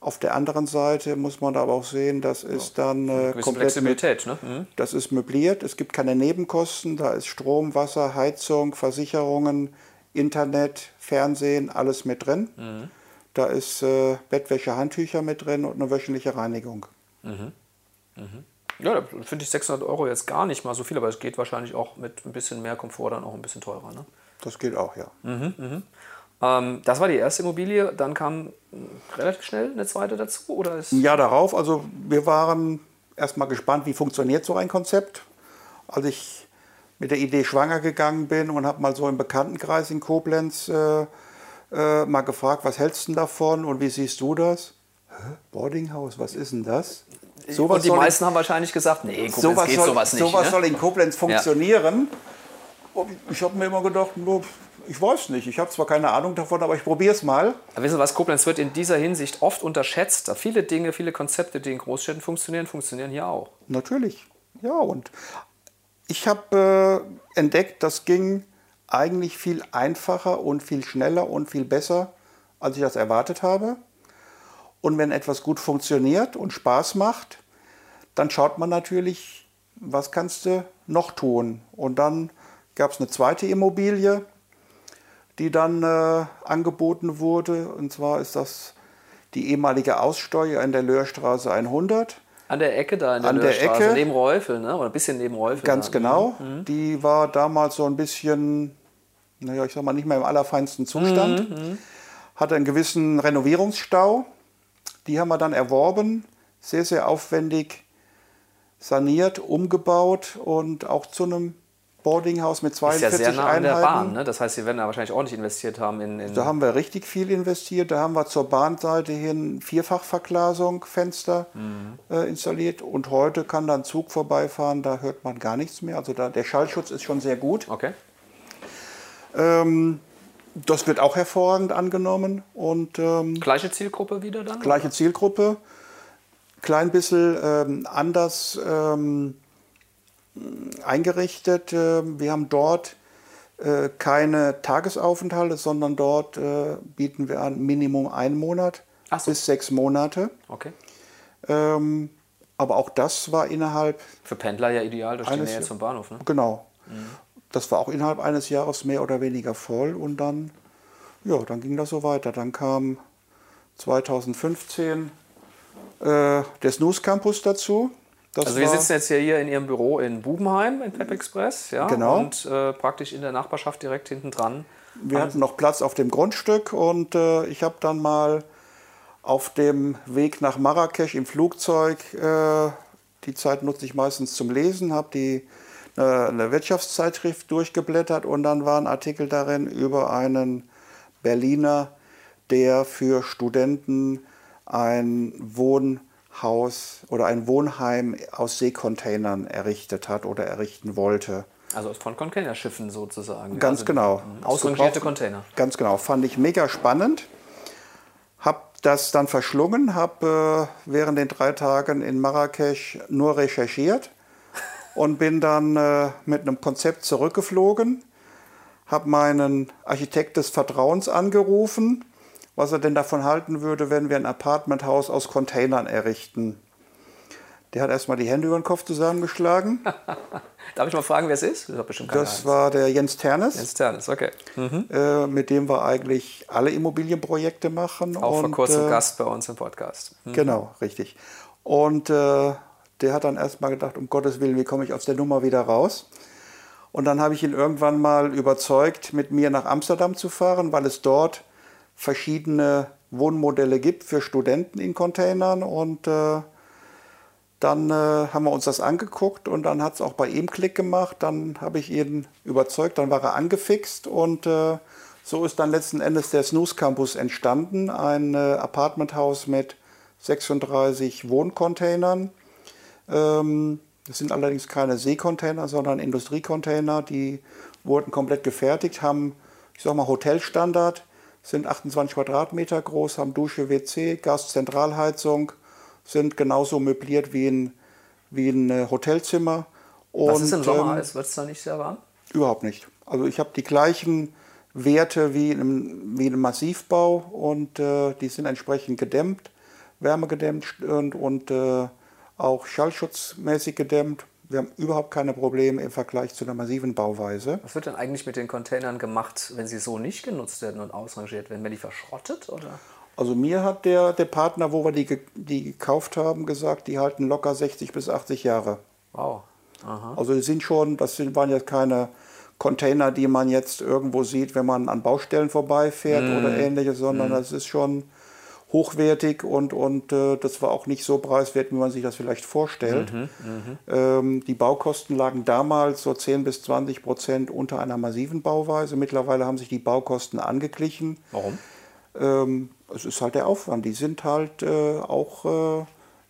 Auf der anderen Seite muss man aber auch sehen, das ist dann äh, komplett Flexibilität. Ne? Mhm. Das ist möbliert, es gibt keine Nebenkosten, da ist Strom, Wasser, Heizung, Versicherungen, Internet, Fernsehen, alles mit drin. Mhm. Da ist äh, Bettwäsche, Handtücher mit drin und eine wöchentliche Reinigung. Mhm. mhm. Ja, da finde ich 600 Euro jetzt gar nicht mal so viel, aber es geht wahrscheinlich auch mit ein bisschen mehr Komfort dann auch ein bisschen teurer. Ne? Das geht auch, ja. Mhm, mhm. Ähm, das war die erste Immobilie, dann kam relativ schnell eine zweite dazu? Oder ist ein Jahr darauf, also wir waren erstmal gespannt, wie funktioniert so ein Konzept. Als ich mit der Idee schwanger gegangen bin und habe mal so im Bekanntenkreis in Koblenz äh, äh, mal gefragt, was hältst du davon und wie siehst du das? Boardinghaus, was ist denn das? Sowas und die meisten haben wahrscheinlich gesagt, nee, Koblenz sowas geht soll, sowas nicht. Sowas ne? soll in Koblenz funktionieren. Ja. Ich habe mir immer gedacht, ich weiß nicht, ich habe zwar keine Ahnung davon, aber ich probiere es mal. Aber wissen Sie was, Koblenz wird in dieser Hinsicht oft unterschätzt. Viele Dinge, viele Konzepte, die in Großstädten funktionieren, funktionieren hier auch. Natürlich, ja. Und ich habe äh, entdeckt, das ging eigentlich viel einfacher und viel schneller und viel besser, als ich das erwartet habe. Und wenn etwas gut funktioniert und Spaß macht, dann schaut man natürlich, was kannst du noch tun. Und dann gab es eine zweite Immobilie, die dann äh, angeboten wurde. Und zwar ist das die ehemalige Aussteuer in der Löhrstraße 100. An der Ecke da in der, An der Ecke. neben Räufel, ne? oder ein bisschen neben Räufel. Ganz da. genau. Mhm. Die war damals so ein bisschen, naja, ich sag mal, nicht mehr im allerfeinsten Zustand. Mhm. Hatte einen gewissen Renovierungsstau. Die haben wir dann erworben, sehr, sehr aufwendig saniert, umgebaut und auch zu einem Boardinghaus mit 42 ist ja sehr nah. An der Bahn, ne? Das heißt, Sie werden da wahrscheinlich ordentlich investiert haben. In, in da haben wir richtig viel investiert. Da haben wir zur Bahnseite hin Vierfachverglasung, Fenster mhm. äh, installiert. Und heute kann da ein Zug vorbeifahren, da hört man gar nichts mehr. Also da, der Schallschutz ist schon sehr gut. Okay. Ähm, das wird auch hervorragend angenommen. Und, ähm, gleiche Zielgruppe wieder dann? Gleiche oder? Zielgruppe. Klein bisschen ähm, anders ähm, eingerichtet. Ähm, wir haben dort äh, keine Tagesaufenthalte, sondern dort äh, bieten wir an Minimum einen Monat so. bis sechs Monate. Okay. Ähm, aber auch das war innerhalb. Für Pendler ja ideal durch die Nähe zum Bahnhof, ne? Genau. Mhm. Das war auch innerhalb eines Jahres mehr oder weniger voll und dann, ja, dann ging das so weiter. Dann kam 2015 äh, der Snooze Campus dazu. Das also wir sitzen jetzt hier in Ihrem Büro in Bubenheim in Pep Express, ja, genau. und äh, praktisch in der Nachbarschaft direkt hinten dran. Wir hatten noch Platz auf dem Grundstück und äh, ich habe dann mal auf dem Weg nach Marrakesch im Flugzeug, äh, die Zeit nutze ich meistens zum Lesen, habe die äh, eine Wirtschaftszeitschrift durchgeblättert und dann war ein Artikel darin über einen Berliner, der für Studenten ein Wohn Haus oder ein Wohnheim aus Seekontainern errichtet hat oder errichten wollte. Also von Containerschiffen sozusagen. Ganz also genau. Ausrangierte Container. Ganz genau. Fand ich mega spannend. Hab das dann verschlungen, habe äh, während den drei Tagen in Marrakesch nur recherchiert und bin dann äh, mit einem Konzept zurückgeflogen, habe meinen Architekt des Vertrauens angerufen was er denn davon halten würde, wenn wir ein Apartmenthaus aus Containern errichten. Der hat erstmal die Hände über den Kopf zusammengeschlagen. Darf ich mal fragen, wer es ist? Das, das war der Jens Ternes. Jens Ternes, okay. Mhm. Äh, mit dem wir eigentlich alle Immobilienprojekte machen. Auch vor kurzem äh, Gast bei uns im Podcast. Mhm. Genau, richtig. Und äh, der hat dann erstmal gedacht, um Gottes Willen, wie komme ich aus der Nummer wieder raus? Und dann habe ich ihn irgendwann mal überzeugt, mit mir nach Amsterdam zu fahren, weil es dort verschiedene Wohnmodelle gibt für Studenten in Containern. Und äh, dann äh, haben wir uns das angeguckt und dann hat es auch bei ihm Klick gemacht. Dann habe ich ihn überzeugt, dann war er angefixt und äh, so ist dann letzten Endes der Snooze Campus entstanden. Ein äh, Apartmenthaus mit 36 Wohncontainern. Ähm, das sind allerdings keine Seekontainer, sondern Industriecontainer. Die wurden komplett gefertigt, haben, ich sag mal, Hotelstandard sind 28 Quadratmeter groß, haben Dusche, WC, Gaszentralheizung, sind genauso möbliert wie ein, wie ein äh, Hotelzimmer. Und, Was ist im Sommer? Ähm, Wird es da nicht sehr warm? Überhaupt nicht. Also ich habe die gleichen Werte wie in einem, wie in einem Massivbau und äh, die sind entsprechend gedämmt, wärmegedämmt und, und äh, auch schallschutzmäßig gedämmt. Wir haben überhaupt keine Probleme im Vergleich zu einer massiven Bauweise. Was wird denn eigentlich mit den Containern gemacht, wenn sie so nicht genutzt werden und ausrangiert werden? Werden die verschrottet? Oder? Also mir hat der, der Partner, wo wir die, die gekauft haben, gesagt, die halten locker 60 bis 80 Jahre. Wow. Aha. Also die sind schon, das sind, waren jetzt keine Container, die man jetzt irgendwo sieht, wenn man an Baustellen vorbeifährt mm. oder ähnliches, sondern mm. das ist schon hochwertig und, und äh, das war auch nicht so preiswert, wie man sich das vielleicht vorstellt. Mhm, ähm, die Baukosten lagen damals so 10 bis 20 Prozent unter einer massiven Bauweise. Mittlerweile haben sich die Baukosten angeglichen. Warum? Ähm, es ist halt der Aufwand. Die sind halt äh, auch äh,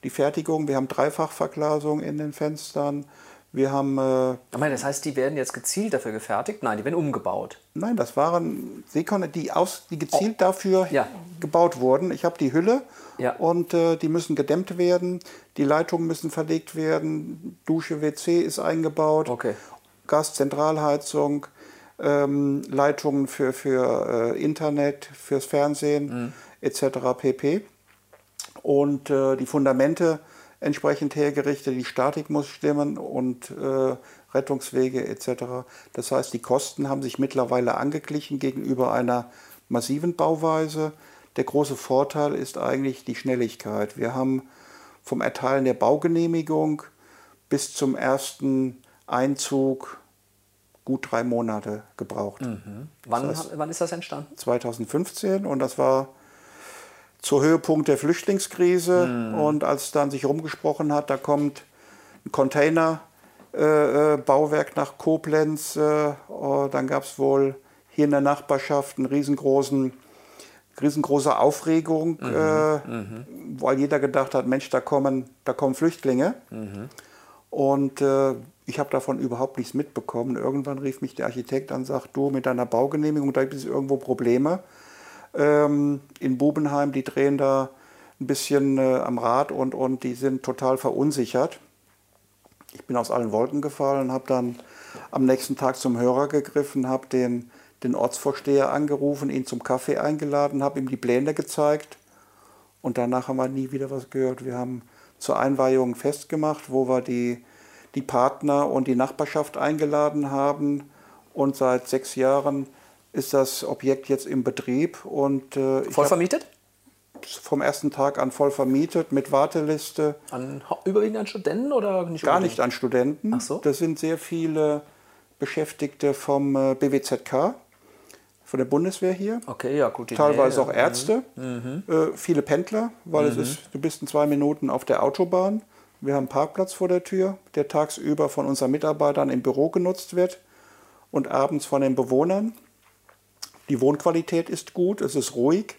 die Fertigung. Wir haben Dreifachverglasung in den Fenstern. Wir haben. Äh, Aber das heißt, die werden jetzt gezielt dafür gefertigt? Nein, die werden umgebaut. Nein, das waren Seekone, die, aus, die gezielt oh. dafür ja. gebaut wurden. Ich habe die Hülle ja. und äh, die müssen gedämmt werden. Die Leitungen müssen verlegt werden. Dusche, WC ist eingebaut. Okay. Gaszentralheizung, ähm, Leitungen für, für äh, Internet, fürs Fernsehen mhm. etc. pp. Und äh, die Fundamente entsprechend hergerichtet, die Statik muss stimmen und äh, Rettungswege etc. Das heißt, die Kosten haben sich mittlerweile angeglichen gegenüber einer massiven Bauweise. Der große Vorteil ist eigentlich die Schnelligkeit. Wir haben vom Erteilen der Baugenehmigung bis zum ersten Einzug gut drei Monate gebraucht. Mhm. Wann, das heißt, wann ist das entstanden? 2015 und das war zur Höhepunkt der Flüchtlingskrise. Mhm. Und als dann sich rumgesprochen hat, da kommt ein Containerbauwerk äh, nach Koblenz, äh, oh, dann gab es wohl hier in der Nachbarschaft einen riesengroßen riesengroße Aufregung, mhm, äh, mhm. weil jeder gedacht hat, Mensch, da kommen, da kommen Flüchtlinge. Mhm. Und äh, ich habe davon überhaupt nichts mitbekommen. Irgendwann rief mich der Architekt an und sagt, du mit deiner Baugenehmigung, da gibt es irgendwo Probleme ähm, in Bubenheim, die drehen da ein bisschen äh, am Rad und, und die sind total verunsichert. Ich bin aus allen Wolken gefallen, habe dann am nächsten Tag zum Hörer gegriffen, habe den, den Ortsvorsteher angerufen, ihn zum Kaffee eingeladen, habe ihm die Pläne gezeigt und danach haben wir nie wieder was gehört. Wir haben zur Einweihung festgemacht, wo wir die, die Partner und die Nachbarschaft eingeladen haben und seit sechs Jahren ist das Objekt jetzt im Betrieb. Und, äh, voll vermietet? Vom ersten Tag an voll vermietet mit Warteliste. An, überwiegend an Studenten oder nicht? Gar nicht an Studenten. Ach so. Das sind sehr viele Beschäftigte vom äh, BWZK, von der Bundeswehr hier. Okay, ja, gut. Teilweise Nähe. auch Ärzte. Mhm. Äh, viele Pendler, weil mhm. es ist, du bist in zwei Minuten auf der Autobahn. Wir haben einen Parkplatz vor der Tür, der tagsüber von unseren Mitarbeitern im Büro genutzt wird und abends von den Bewohnern. Die Wohnqualität ist gut, es ist ruhig.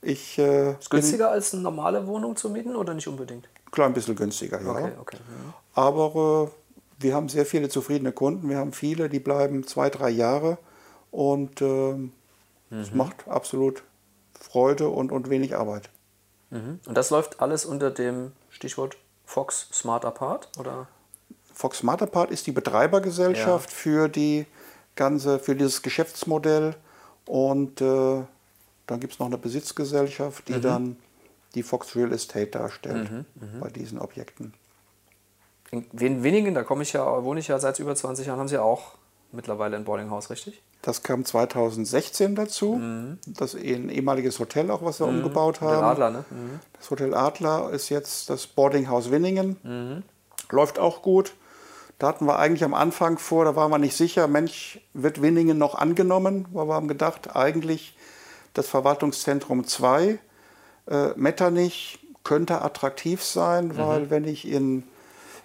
Ich, äh, ist günstiger als eine normale Wohnung zu mieten oder nicht unbedingt? Klein bisschen günstiger, ja. Okay, okay. Aber äh, wir haben sehr viele zufriedene Kunden. Wir haben viele, die bleiben zwei, drei Jahre und äh, mhm. es macht absolut Freude und, und wenig Arbeit. Mhm. Und das läuft alles unter dem Stichwort Fox Smart Apart? Oder? Fox Smart Apart ist die Betreibergesellschaft ja. für die ganze, für dieses Geschäftsmodell und äh, dann gibt es noch eine Besitzgesellschaft, die mhm. dann die Fox Real Estate darstellt mhm, mh. bei diesen Objekten. In Winningen, da komme ich ja, wohne ich ja seit über 20 Jahren, haben Sie auch mittlerweile ein Boardinghaus, richtig? Das kam 2016 dazu. Mhm. Das ein ehemaliges Hotel auch, was wir mhm. umgebaut haben. Hotel Adler, ne? Mhm. Das Hotel Adler ist jetzt das Boardinghaus Winningen. Mhm. Läuft auch gut. Da hatten wir eigentlich am Anfang vor, da waren wir nicht sicher, Mensch, wird Winningen noch angenommen? Weil wir haben gedacht, eigentlich das Verwaltungszentrum 2, äh, Metternich, könnte attraktiv sein, mhm. weil wenn ich in,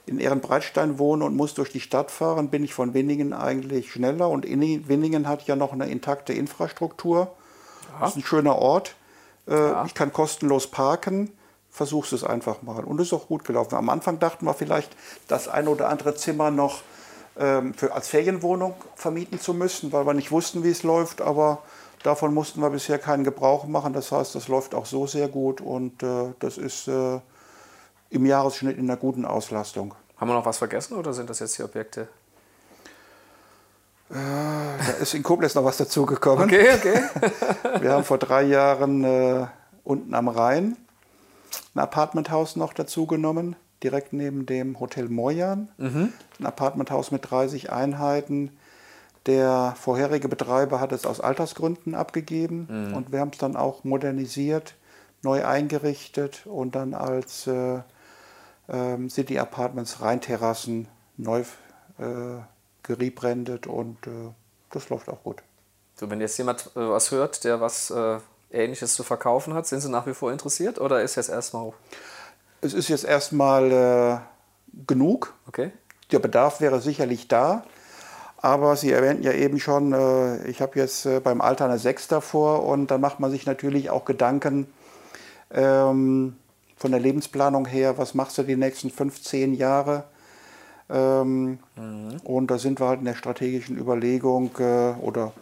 in Ehrenbreitstein wohne und muss durch die Stadt fahren, bin ich von Winningen eigentlich schneller. Und Winningen hat ja noch eine intakte Infrastruktur. Ja. Das ist ein schöner Ort. Äh, ja. Ich kann kostenlos parken versuchst es einfach mal. Und es ist auch gut gelaufen. Am Anfang dachten wir vielleicht, das ein oder andere Zimmer noch ähm, für, als Ferienwohnung vermieten zu müssen, weil wir nicht wussten, wie es läuft. Aber davon mussten wir bisher keinen Gebrauch machen. Das heißt, das läuft auch so sehr gut und äh, das ist äh, im Jahresschnitt in einer guten Auslastung. Haben wir noch was vergessen oder sind das jetzt die Objekte? Äh, da ist in Koblenz noch was dazugekommen. Okay, okay. wir haben vor drei Jahren äh, unten am Rhein ein Apartmenthaus noch dazu genommen, direkt neben dem Hotel Moyan. Mhm. Ein Apartmenthaus mit 30 Einheiten. Der vorherige Betreiber hat es aus Altersgründen abgegeben mhm. und wir haben es dann auch modernisiert, neu eingerichtet und dann als äh, äh, City Apartments Rheinterrassen neu äh, geribrandet und äh, das läuft auch gut. So, wenn jetzt jemand äh, was hört, der was äh, Ähnliches zu verkaufen hat? Sind Sie nach wie vor interessiert oder ist jetzt erstmal? Es ist jetzt erstmal äh, genug. Okay. Der Bedarf wäre sicherlich da. Aber Sie erwähnten ja eben schon, äh, ich habe jetzt äh, beim Alter eine 6 davor und dann macht man sich natürlich auch Gedanken ähm, von der Lebensplanung her, was machst du die nächsten 15 Jahre? Ähm, mhm. Und da sind wir halt in der strategischen Überlegung, äh, oder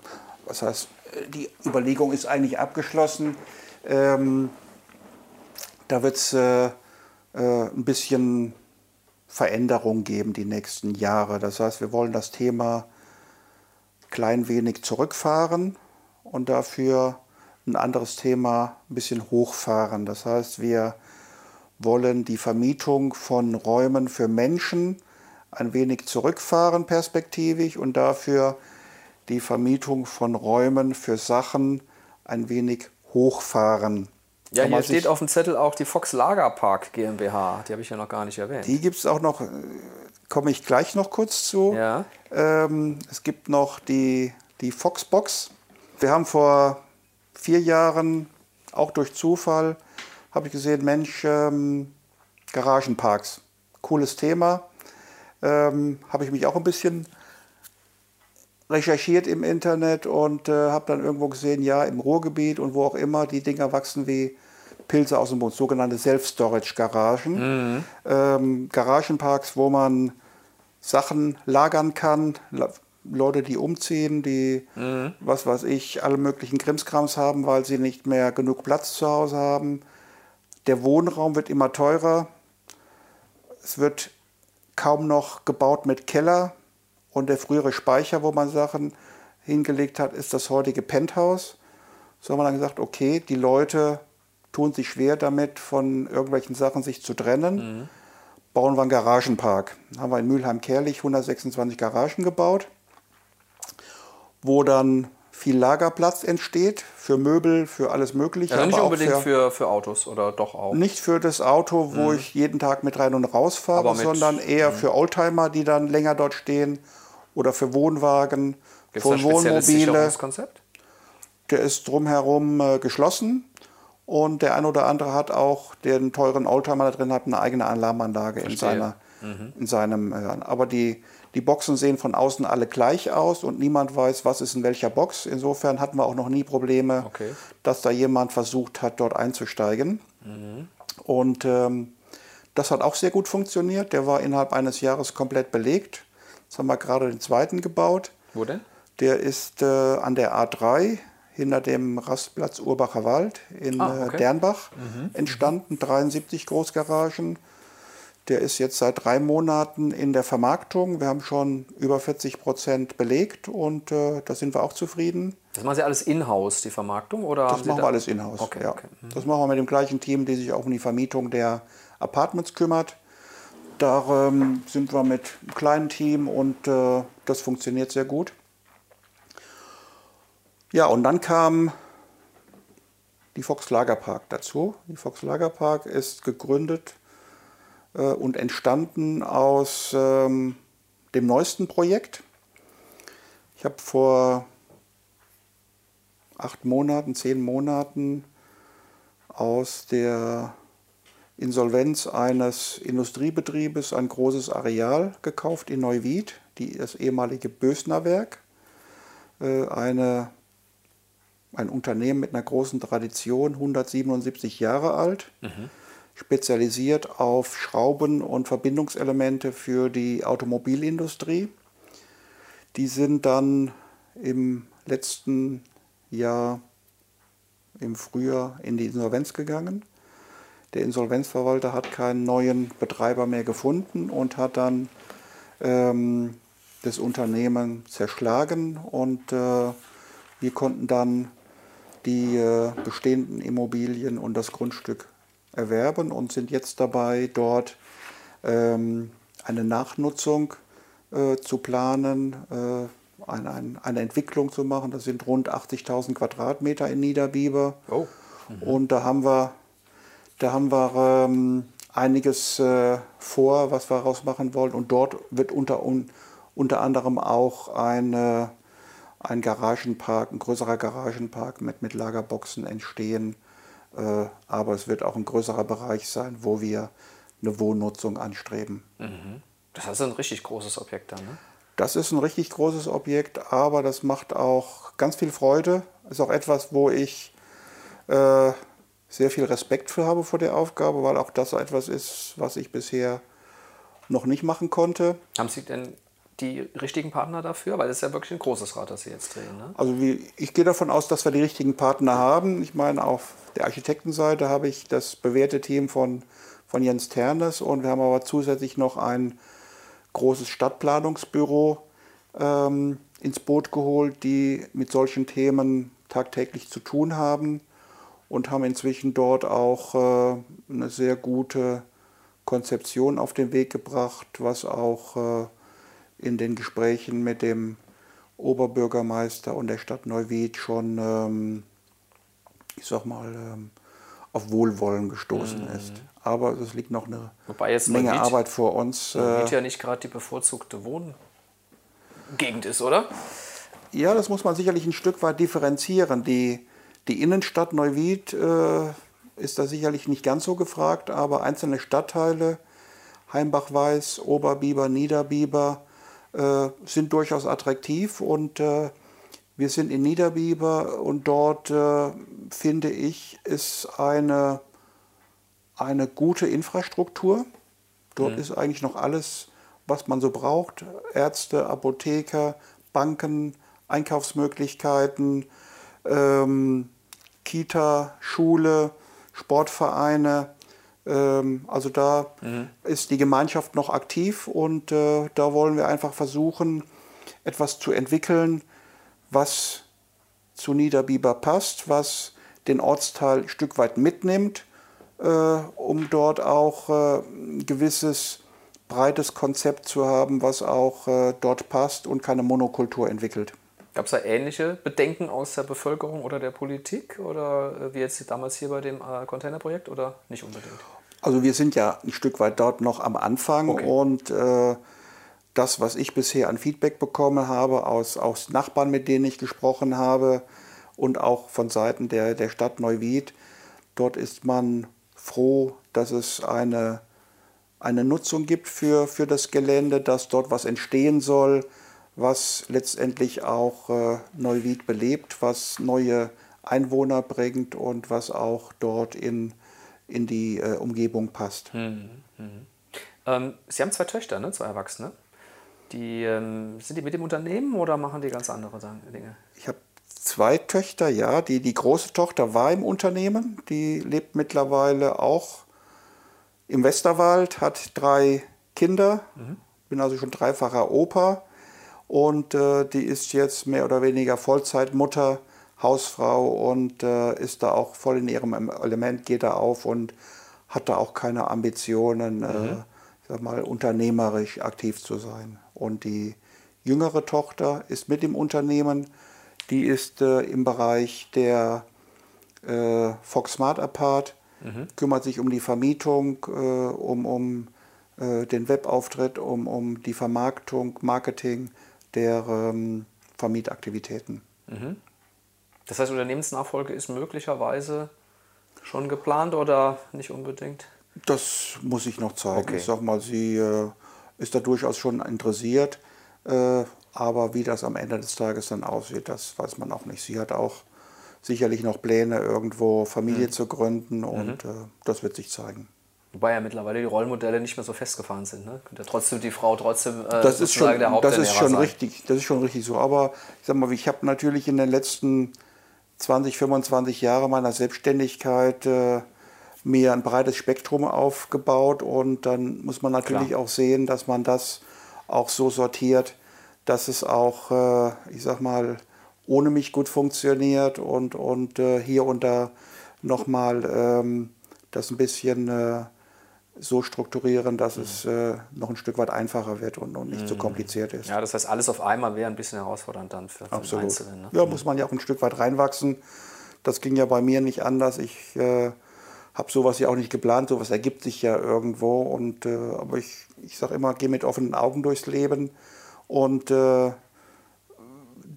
was heißt, die Überlegung ist eigentlich abgeschlossen. Ähm, da wird es äh, äh, ein bisschen Veränderung geben die nächsten Jahre. Das heißt, wir wollen das Thema klein wenig zurückfahren und dafür ein anderes Thema ein bisschen hochfahren. Das heißt, wir wollen die Vermietung von Räumen für Menschen ein wenig zurückfahren perspektivisch und dafür die Vermietung von Räumen für Sachen ein wenig hochfahren. Ja, hier steht auf dem Zettel auch die Fox Lagerpark GmbH. Die habe ich ja noch gar nicht erwähnt. Die gibt es auch noch, äh, komme ich gleich noch kurz zu. Ja. Ähm, es gibt noch die, die Foxbox. Wir haben vor vier Jahren, auch durch Zufall, habe ich gesehen, Mensch, ähm, Garagenparks, cooles Thema. Ähm, habe ich mich auch ein bisschen recherchiert im Internet und äh, habe dann irgendwo gesehen, ja, im Ruhrgebiet und wo auch immer, die Dinger wachsen wie Pilze aus dem Boden, sogenannte Self-Storage-Garagen. Mhm. Ähm, Garagenparks, wo man Sachen lagern kann, Leute, die umziehen, die, mhm. was weiß ich, alle möglichen Krimskrams haben, weil sie nicht mehr genug Platz zu Hause haben. Der Wohnraum wird immer teurer. Es wird kaum noch gebaut mit Keller. Und der frühere Speicher, wo man Sachen hingelegt hat, ist das heutige Penthouse. So haben wir dann gesagt, okay, die Leute tun sich schwer damit, von irgendwelchen Sachen sich zu trennen. Mhm. Bauen wir einen Garagenpark. Haben wir in Mülheim-Kerlich 126 Garagen gebaut, wo dann viel Lagerplatz entsteht für Möbel, für alles Mögliche. Also nicht unbedingt für, für, für, Autos oder doch auch? Nicht für das Auto, wo mhm. ich jeden Tag mit rein und raus fahre, sondern eher mhm. für Oldtimer, die dann länger dort stehen oder für Wohnwagen, Gibt's für Wohnmobile. Der ist drumherum äh, geschlossen und der ein oder andere hat auch den teuren Oldtimer da drin, hat eine eigene Alarmanlage in, seiner, mhm. in seinem. Äh, aber die, die Boxen sehen von außen alle gleich aus und niemand weiß, was ist in welcher Box. Insofern hatten wir auch noch nie Probleme, okay. dass da jemand versucht hat, dort einzusteigen. Mhm. Und ähm, das hat auch sehr gut funktioniert. Der war innerhalb eines Jahres komplett belegt. Jetzt haben wir gerade den zweiten gebaut. Wo denn? Der ist äh, an der A3 hinter dem Rastplatz Urbacher Wald in ah, okay. Dernbach mhm. entstanden, 73 Großgaragen. Der ist jetzt seit drei Monaten in der Vermarktung. Wir haben schon über 40 Prozent belegt und äh, da sind wir auch zufrieden. Das machen Sie alles in-house, die Vermarktung? Oder das machen da wir alles in-house. Okay, ja. okay. Mhm. Das machen wir mit dem gleichen Team, die sich auch um die Vermietung der Apartments kümmert. Da ähm, sind wir mit einem kleinen Team und äh, das funktioniert sehr gut. Ja, und dann kam die Fox Lagerpark dazu. Die Fox Lagerpark ist gegründet äh, und entstanden aus ähm, dem neuesten Projekt. Ich habe vor acht Monaten, zehn Monaten aus der Insolvenz eines Industriebetriebes ein großes Areal gekauft in Neuwied, die, das ehemalige Bösner Werk. Äh, eine, ein Unternehmen mit einer großen Tradition, 177 Jahre alt. Mhm spezialisiert auf Schrauben und Verbindungselemente für die Automobilindustrie. Die sind dann im letzten Jahr im Frühjahr in die Insolvenz gegangen. Der Insolvenzverwalter hat keinen neuen Betreiber mehr gefunden und hat dann ähm, das Unternehmen zerschlagen und äh, wir konnten dann die äh, bestehenden Immobilien und das Grundstück erwerben und sind jetzt dabei, dort ähm, eine Nachnutzung äh, zu planen, äh, eine, eine, eine, Entwicklung zu machen. Das sind rund 80.000 Quadratmeter in Niederbiber. Oh. Mhm. Und da haben wir, da haben wir ähm, einiges äh, vor, was wir daraus machen wollen. Und dort wird unter, un, unter anderem auch eine, ein Garagenpark, ein größerer Garagenpark mit, mit Lagerboxen entstehen aber es wird auch ein größerer Bereich sein, wo wir eine Wohnnutzung anstreben. Mhm. Das ist ein richtig großes Objekt dann, ne? Das ist ein richtig großes Objekt, aber das macht auch ganz viel Freude. Ist auch etwas, wo ich äh, sehr viel Respekt für habe vor der Aufgabe, weil auch das etwas ist, was ich bisher noch nicht machen konnte. Haben Sie denn die richtigen Partner dafür? Weil es ist ja wirklich ein großes Rad, das Sie jetzt drehen. Ne? Also wie, ich gehe davon aus, dass wir die richtigen Partner haben. Ich meine, auf der Architektenseite habe ich das bewährte Team von, von Jens Ternes und wir haben aber zusätzlich noch ein großes Stadtplanungsbüro ähm, ins Boot geholt, die mit solchen Themen tagtäglich zu tun haben und haben inzwischen dort auch äh, eine sehr gute Konzeption auf den Weg gebracht, was auch äh, in den Gesprächen mit dem Oberbürgermeister und der Stadt Neuwied schon, ähm, ich sag mal, ähm, auf Wohlwollen gestoßen mhm. ist. Aber es liegt noch eine Menge Neuwied, Arbeit vor uns. Neuwied äh, ja nicht gerade die bevorzugte Wohngegend ist, oder? Ja, das muss man sicherlich ein Stück weit differenzieren. Die, die Innenstadt Neuwied äh, ist da sicherlich nicht ganz so gefragt, aber einzelne Stadtteile, Heimbach-Weiß, Oberbiber, Niederbiber, äh, sind durchaus attraktiv und äh, wir sind in Niederbiber und dort äh, finde ich, ist eine, eine gute Infrastruktur. Dort mhm. ist eigentlich noch alles, was man so braucht. Ärzte, Apotheker, Banken, Einkaufsmöglichkeiten, ähm, Kita, Schule, Sportvereine. Ähm, also da mhm. ist die Gemeinschaft noch aktiv und äh, da wollen wir einfach versuchen, etwas zu entwickeln, was zu Niederbiber passt, was den Ortsteil ein Stück weit mitnimmt, äh, um dort auch äh, ein gewisses breites Konzept zu haben, was auch äh, dort passt und keine Monokultur entwickelt. Gab es da ähnliche Bedenken aus der Bevölkerung oder der Politik oder äh, wie jetzt damals hier bei dem äh, Containerprojekt oder nicht unbedingt? Also wir sind ja ein Stück weit dort noch am Anfang okay. und äh, das, was ich bisher an Feedback bekommen habe aus, aus Nachbarn, mit denen ich gesprochen habe und auch von Seiten der, der Stadt Neuwied, dort ist man froh, dass es eine, eine Nutzung gibt für, für das Gelände, dass dort was entstehen soll, was letztendlich auch äh, Neuwied belebt, was neue Einwohner bringt und was auch dort in, in die äh, Umgebung passt. Mhm. Mhm. Ähm, Sie haben zwei Töchter, ne? zwei Erwachsene. Die, ähm, sind die mit dem Unternehmen oder machen die ganz andere Dinge? Ich habe zwei Töchter, ja. Die, die große Tochter war im Unternehmen. Die lebt mittlerweile auch im Westerwald, hat drei Kinder. Mhm. Bin also schon dreifacher Opa und äh, die ist jetzt mehr oder weniger Vollzeitmutter, Hausfrau und äh, ist da auch voll in ihrem Element, geht da auf und hat da auch keine Ambitionen, äh, mhm. äh, sag mal, unternehmerisch aktiv zu sein. Und die jüngere Tochter ist mit im Unternehmen, die ist äh, im Bereich der äh, Fox Smart Apart, mhm. kümmert sich um die Vermietung, um, um den Webauftritt, um, um die Vermarktung, Marketing, der ähm, Vermietaktivitäten. Mhm. Das heißt, Unternehmensnachfolge ist möglicherweise schon geplant oder nicht unbedingt? Das muss ich noch zeigen. Okay. Ich sag mal, sie äh, ist da durchaus schon interessiert, äh, aber wie das am Ende des Tages dann aussieht, das weiß man auch nicht. Sie hat auch sicherlich noch Pläne, irgendwo Familie mhm. zu gründen und mhm. äh, das wird sich zeigen. Wobei ja mittlerweile die Rollenmodelle nicht mehr so festgefahren sind. Ne? Könnte ja trotzdem die Frau trotzdem äh, das ist schon, der das ist schon sein. richtig, Das ist schon richtig so. Aber ich sag mal, ich habe natürlich in den letzten 20, 25 Jahren meiner Selbstständigkeit äh, mir ein breites Spektrum aufgebaut und dann muss man natürlich Klar. auch sehen, dass man das auch so sortiert, dass es auch, äh, ich sag mal, ohne mich gut funktioniert und, und äh, hier und da nochmal ähm, das ein bisschen äh, so strukturieren, dass mhm. es äh, noch ein Stück weit einfacher wird und, und nicht mhm. so kompliziert ist. Ja, das heißt, alles auf einmal wäre ein bisschen herausfordernd dann für, Absolut. den Einzelnen. Ne? Ja, muss man ja auch ein Stück weit reinwachsen. Das ging ja bei mir nicht anders. Ich äh, habe sowas ja auch nicht geplant, sowas ergibt sich ja irgendwo. Und, äh, aber ich, ich sage immer, geh mit offenen Augen durchs Leben und äh,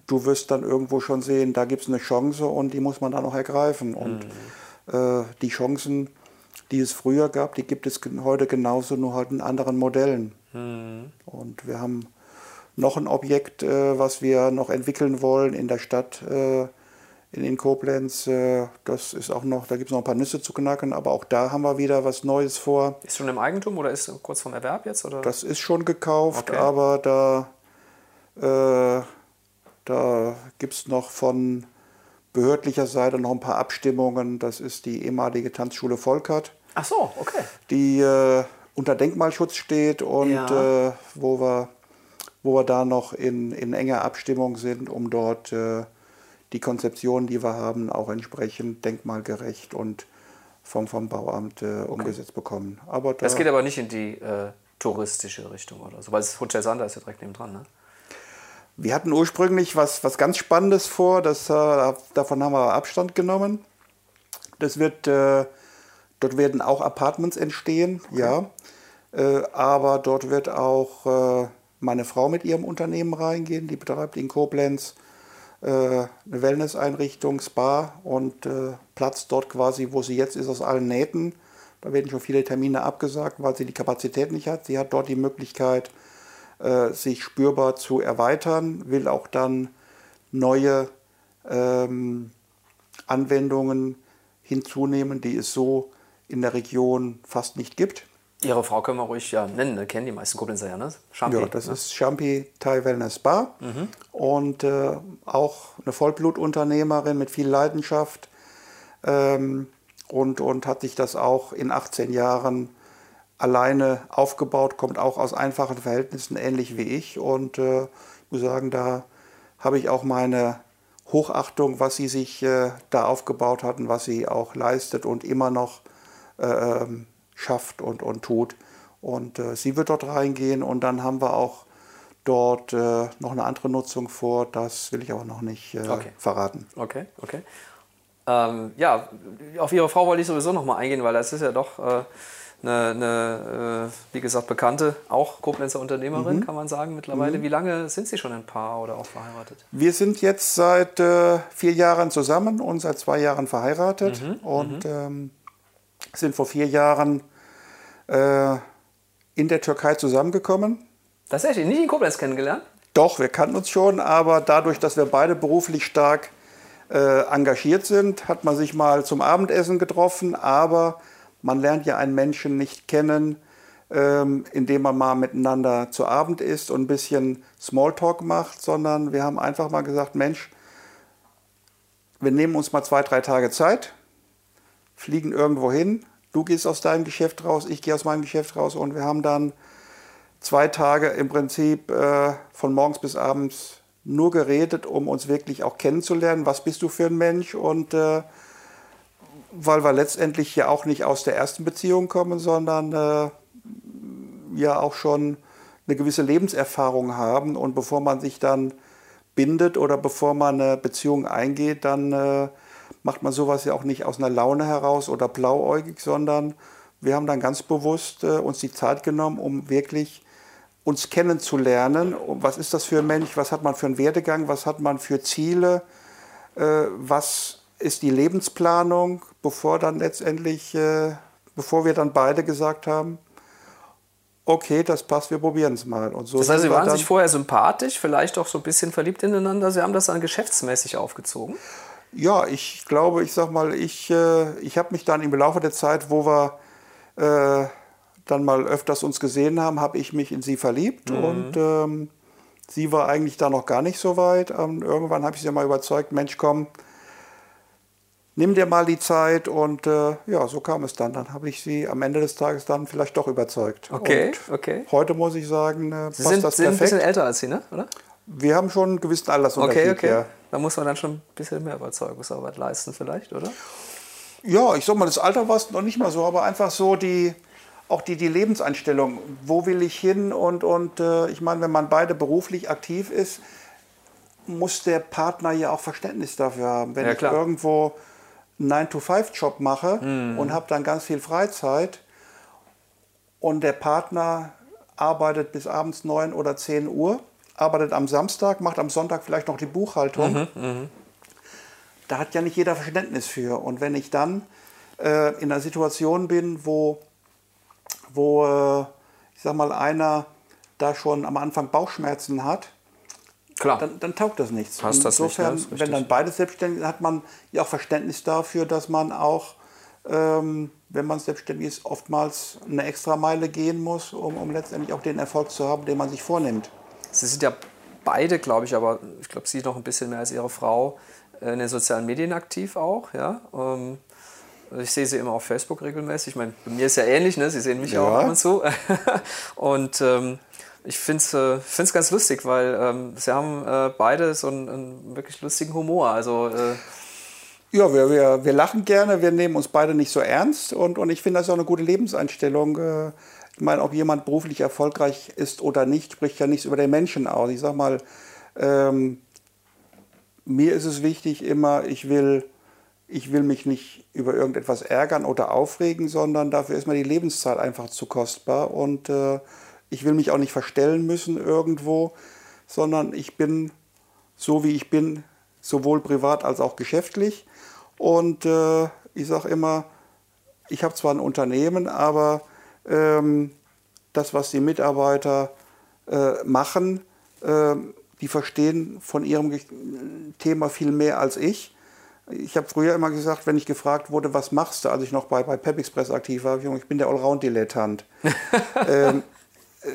du wirst dann irgendwo schon sehen, da gibt es eine Chance und die muss man dann auch ergreifen. Und mhm. Äh, die Chancen die es früher gab, die gibt es heute genauso, nur halt in anderen Modellen. Mhm. Und wir haben noch ein Objekt, äh, was wir noch entwickeln wollen in der Stadt äh, in, in Koblenz. Äh, das ist auch noch, da gibt es noch ein paar Nüsse zu knacken, aber auch da haben wir wieder was Neues vor. Ist schon im Eigentum oder ist kurz vorm Erwerb jetzt? Oder? Das ist schon gekauft, Okay. aber da, äh, da gibt es noch von behördlicher Seite noch ein paar Abstimmungen. Das ist die ehemalige Tanzschule Volkert, Ach so, okay. die äh, unter Denkmalschutz steht und Ja. äh, wo, wir, wo wir da noch in, in enger Abstimmung sind, um dort äh, die Konzeption, die wir haben, auch entsprechend denkmalgerecht und vom, vom Bauamt äh, umgesetzt bekommen. Aber da, Das geht aber nicht in die äh, touristische Richtung oder so, weil das Hotel Sander ist ja direkt neben dran, ne? Wir hatten ursprünglich was, was ganz Spannendes vor, das, äh, davon haben wir Abstand genommen. Das wird, dort werden auch Apartments entstehen, ja. Äh, aber dort wird auch äh, meine Frau mit ihrem Unternehmen reingehen, die betreibt in Koblenz äh, eine Wellnesseinrichtung, Spa und äh, Platz dort quasi, wo sie jetzt ist, aus allen Nähten. Da werden schon viele Termine abgesagt, weil sie die Kapazität nicht hat. Sie hat dort die Möglichkeit, äh, sich spürbar zu erweitern, will auch dann neue ähm, Anwendungen hinzunehmen, die es so in der Region fast nicht gibt. Ihre Frau können wir ruhig ja nennen, ne? kennen die meisten Koblenzer ja, ne? Champi, Ja, das ne? ist Champi Thai Wellness Spa und äh, auch eine Vollblutunternehmerin mit viel Leidenschaft ähm, und, und hat sich das auch in 18 Jahren alleine aufgebaut, kommt auch aus einfachen Verhältnissen, ähnlich wie ich. Und äh, ich muss sagen, da habe ich auch meine Hochachtung, was sie sich äh, da aufgebaut hat und was sie auch leistet und immer noch äh, ähm, schafft und, und tut. Und äh, sie wird dort reingehen und dann haben wir auch dort äh, noch eine andere Nutzung vor. Das will ich aber noch nicht äh, Okay. verraten. Okay, okay. Ähm, ja, auf Ihre Frau wollte ich sowieso noch mal eingehen, weil das ist ja doch äh, eine, eine äh, wie gesagt, bekannte, auch Koblenzer Unternehmerin, Mhm. kann man sagen mittlerweile. Wie lange sind Sie schon ein Paar oder auch verheiratet? Wir sind jetzt seit vier Jahren zusammen und seit zwei Jahren verheiratet und ähm, sind vor vier Jahren äh, in der Türkei zusammengekommen. Tatsächlich, nicht in Koblenz kennengelernt? Doch, wir kannten uns schon, aber dadurch, dass wir beide beruflich stark äh, engagiert sind, hat man sich mal zum Abendessen getroffen, aber man lernt ja einen Menschen nicht kennen, ähm, indem man mal miteinander zu Abend isst und ein bisschen Smalltalk macht, sondern wir haben einfach mal gesagt, Mensch, wir nehmen uns mal zwei, drei Tage Zeit, fliegen irgendwo hin, du gehst aus deinem Geschäft raus, ich gehe aus meinem Geschäft raus und wir haben dann zwei Tage im Prinzip äh, von morgens bis abends nur geredet, um uns wirklich auch kennenzulernen. Was bist du für ein Mensch? Und äh, weil wir letztendlich ja auch nicht aus der ersten Beziehung kommen, sondern äh, ja auch schon eine gewisse Lebenserfahrung haben. Und bevor man sich dann bindet oder bevor man eine Beziehung eingeht, dann äh, macht man sowas ja auch nicht aus einer Laune heraus oder blauäugig, sondern wir haben dann ganz bewusst äh, uns die Zeit genommen, um wirklich uns kennenzulernen. Was ist das für ein Mensch? Was hat man für einen Werdegang? Was hat man für Ziele? Äh, was ist die Lebensplanung, bevor dann letztendlich, äh, bevor wir dann beide gesagt haben, okay, das passt, wir probieren es mal. Und so Das heißt, Sie waren sich vorher sympathisch, vielleicht auch so ein bisschen verliebt ineinander. Sie haben das dann geschäftsmäßig aufgezogen. Ja, ich glaube, ich sag mal, ich, äh, ich habe mich dann im Laufe der Zeit, wo wir äh, dann mal öfters uns gesehen haben, habe ich mich in sie verliebt und ähm, sie war eigentlich da noch gar nicht so weit. Und irgendwann habe ich sie mal überzeugt, Mensch, komm, nimm dir mal die Zeit und äh, ja, so kam es dann. Dann habe ich sie am Ende des Tages dann vielleicht doch überzeugt. Okay, Und okay. Heute muss ich sagen, äh, passt Sie sind, das sind ein perfekt. bisschen älter als Sie, ne? oder? Wir haben schon einen gewissen Altersunterschied. Okay, okay. Ja. Da muss man dann schon ein bisschen mehr Überzeugungsarbeit leisten, vielleicht, oder? Ja, ich sag mal, das Alter war es noch nicht mal so, aber einfach so die, auch die, die Lebenseinstellung. Wo will ich hin? Und, und äh, ich meine, wenn man beide beruflich aktiv ist, muss der Partner ja auch Verständnis dafür haben. Wenn Ja, ich irgendwo einen 9-to-5-Job mache und habe dann ganz viel Freizeit und der Partner arbeitet bis abends 9 oder 10 Uhr, arbeitet am Samstag, macht am Sonntag vielleicht noch die Buchhaltung da hat ja nicht jeder Verständnis für. Und wenn ich dann äh, in einer Situation bin, wo, wo äh, ich sag mal, einer da schon am Anfang Bauchschmerzen hat, Klar. dann, dann taugt das nichts. Passt das nicht, Insofern, ist richtig. wenn dann beides selbstständig sind, hat man ja auch Verständnis dafür, dass man auch, ähm, wenn man selbstständig ist, oftmals eine extra Meile gehen muss, um, um letztendlich auch den Erfolg zu haben, den man sich vornimmt. Sie sind ja beide, glaube ich, aber ich glaube, Sie noch ein bisschen mehr als Ihre Frau äh, in den sozialen Medien aktiv auch. Ja? Ähm, ich sehe Sie immer auf Facebook regelmäßig. Ich meine, bei mir ist ja ähnlich, ne? Sie sehen mich Ja. auch ab und zu. und ähm, ich finde es äh, ganz lustig, weil ähm, Sie haben äh, beide so einen, einen wirklich lustigen Humor. Also äh, Ja, wir, wir, wir lachen gerne, wir nehmen uns beide nicht so ernst und, und ich finde das ist auch eine gute Lebenseinstellung. Ich meine, ob jemand beruflich erfolgreich ist oder nicht, spricht ja nichts über den Menschen aus. Ich sag mal, ähm, mir ist es wichtig immer, ich will, ich will mich nicht über irgendetwas ärgern oder aufregen, sondern dafür ist mir die Lebenszeit einfach zu kostbar und äh, ich will mich auch nicht verstellen müssen irgendwo, sondern ich bin so, wie ich bin, sowohl privat als auch geschäftlich. Und äh, ich sage immer, ich habe zwar ein Unternehmen, aber das, was die Mitarbeiter äh, machen, äh, die verstehen von ihrem Thema viel mehr als ich. Ich habe früher immer gesagt, wenn ich gefragt wurde, was machst du, als ich noch bei, bei Pep Express aktiv war, ich bin der Allround-Dilettant. ähm, äh,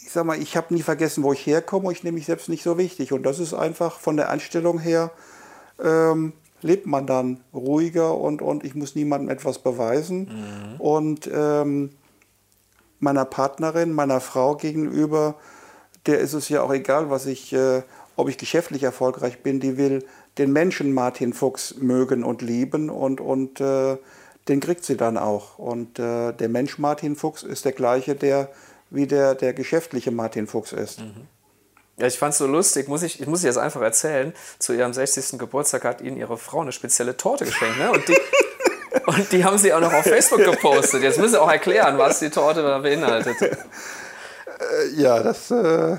ich sag mal, ich habe nie vergessen, wo ich herkomme ich nehme mich selbst nicht so wichtig. Und das ist einfach von der Einstellung her, ähm, lebt man dann ruhiger und, und ich muss niemandem etwas beweisen. Und ähm, meiner Partnerin, meiner Frau gegenüber, der ist es ja auch egal, was ich, äh, ob ich geschäftlich erfolgreich bin, die will den Menschen Martin Fuchs mögen und lieben und, und äh, den kriegt sie dann auch. Und äh, der Mensch Martin Fuchs ist der gleiche, der wie der, der geschäftliche Martin Fuchs ist. Ja, ich fand es so lustig, muss ich, ich muss jetzt einfach erzählen. Zu ihrem 60. Geburtstag hat ihnen ihre Frau eine spezielle Torte geschenkt. Ne? Und, die, und die haben sie auch noch auf Facebook gepostet. Jetzt müssen Sie auch erklären, was die Torte da beinhaltet. Äh, ja, das, äh,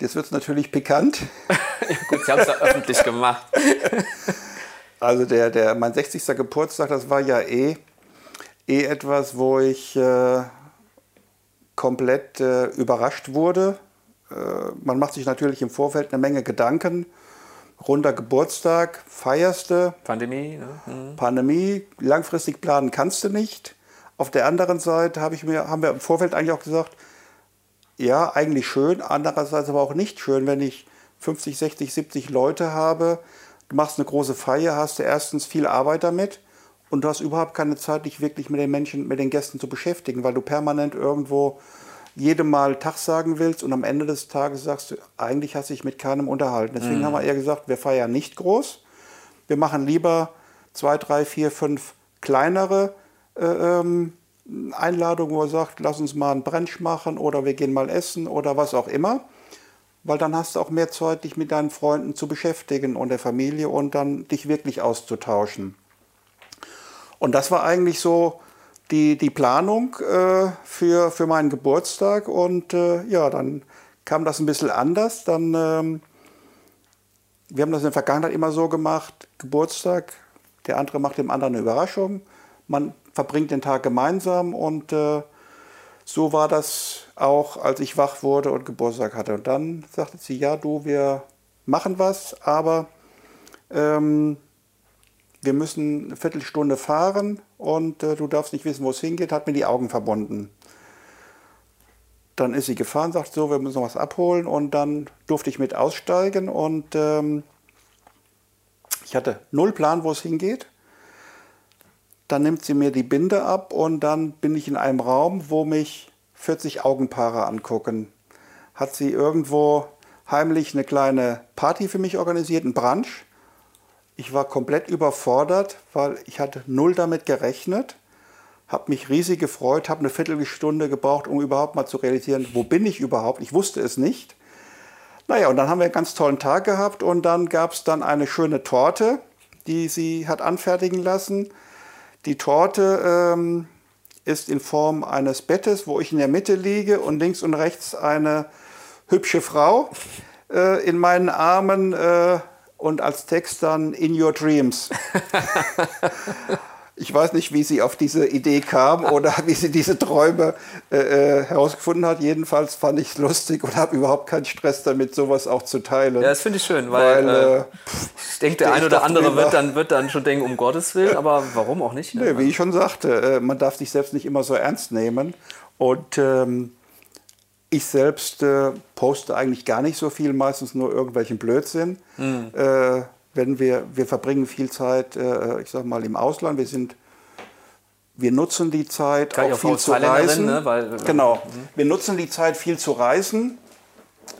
jetzt wird es natürlich pikant. Gut, Sie haben es ja öffentlich gemacht. Also der, der, mein 60. Geburtstag, das war ja eh, eh etwas, wo ich äh, komplett äh, überrascht wurde. Äh, man macht sich natürlich im Vorfeld eine Menge Gedanken. Runder Geburtstag, feierste, Pandemie, ne? Hm. Pandemie, langfristig planen kannst du nicht. Auf der anderen Seite habe ich mir, haben wir im Vorfeld eigentlich auch gesagt, ja, eigentlich schön, andererseits aber auch nicht schön, wenn ich 50, 60, 70 Leute habe. Du machst eine große Feier, hast du erstens viel Arbeit damit und du hast überhaupt keine Zeit, dich wirklich mit den Menschen, mit den Gästen zu beschäftigen, weil du permanent irgendwo jedem Mal Tag sagen willst und am Ende des Tages sagst du, eigentlich hast du dich mit keinem unterhalten. Deswegen haben wir eher gesagt, wir feiern nicht groß. Wir machen lieber zwei, drei, vier, fünf kleinere äh, ähm, Einladungen, wo er sagt, lass uns mal einen Brunch machen oder wir gehen mal essen oder was auch immer. Weil dann hast du auch mehr Zeit, dich mit deinen Freunden zu beschäftigen und der Familie und dann dich wirklich auszutauschen. Und das war eigentlich so die, die Planung äh, für, für meinen Geburtstag. Und äh, ja, dann kam das ein bisschen anders. Dann, ähm, wir haben das in der Vergangenheit immer so gemacht, Geburtstag, der andere macht dem anderen eine Überraschung. Man verbringt den Tag gemeinsam und äh, so war das auch, als ich wach wurde und Geburtstag hatte. Und dann sagte sie, ja, du, wir machen was, aber ähm, wir müssen eine Viertelstunde fahren und äh, du darfst nicht wissen, wo es hingeht, hat mir die Augen verbunden. Dann ist sie gefahren, sagt so, wir müssen noch was abholen und dann durfte ich mit aussteigen und ähm, ich hatte null Plan, wo es hingeht. Dann nimmt sie mir die Binde ab und dann bin ich in einem Raum, wo mich 40 Augenpaare angucken. Hat sie irgendwo heimlich eine kleine Party für mich organisiert, ein Brunch. Ich war komplett überfordert, weil ich hatte null damit gerechnet, habe mich riesig gefreut, habe eine Viertelstunde gebraucht, um überhaupt mal zu realisieren, wo bin ich überhaupt. Ich wusste es nicht. Naja, und dann haben wir einen ganz tollen Tag gehabt und dann gab es dann eine schöne Torte, die sie hat anfertigen lassen. Die Torte ähm, ist in Form eines Bettes, wo ich in der Mitte liege und links und rechts eine hübsche Frau äh, in meinen Armen äh, und als Text dann In Your Dreams. Ich weiß nicht, wie sie auf diese Idee kam oder wie sie diese Träume äh, äh herausgefunden hat. Jedenfalls fand ich es lustig und habe überhaupt keinen Stress damit, sowas auch zu teilen. Ja, das finde ich schön, weil, weil äh, äh ich denke, der ein oder andere wird dann, wird dann schon denken, um Gottes Willen, aber warum auch nicht? Ne? Nee, wie ich schon sagte, äh, man darf sich selbst nicht immer so ernst nehmen. Und ähm, ich selbst äh, poste eigentlich gar nicht so viel, meistens nur irgendwelchen Blödsinn. Mhm. Äh, wenn wir, wir verbringen viel Zeit, äh, ich sag mal, im Ausland. Wir sind, wir nutzen die Zeit Kann auch viel zu reisen. Ne? Weil, genau. Mhm. Wir nutzen die Zeit viel zu reisen,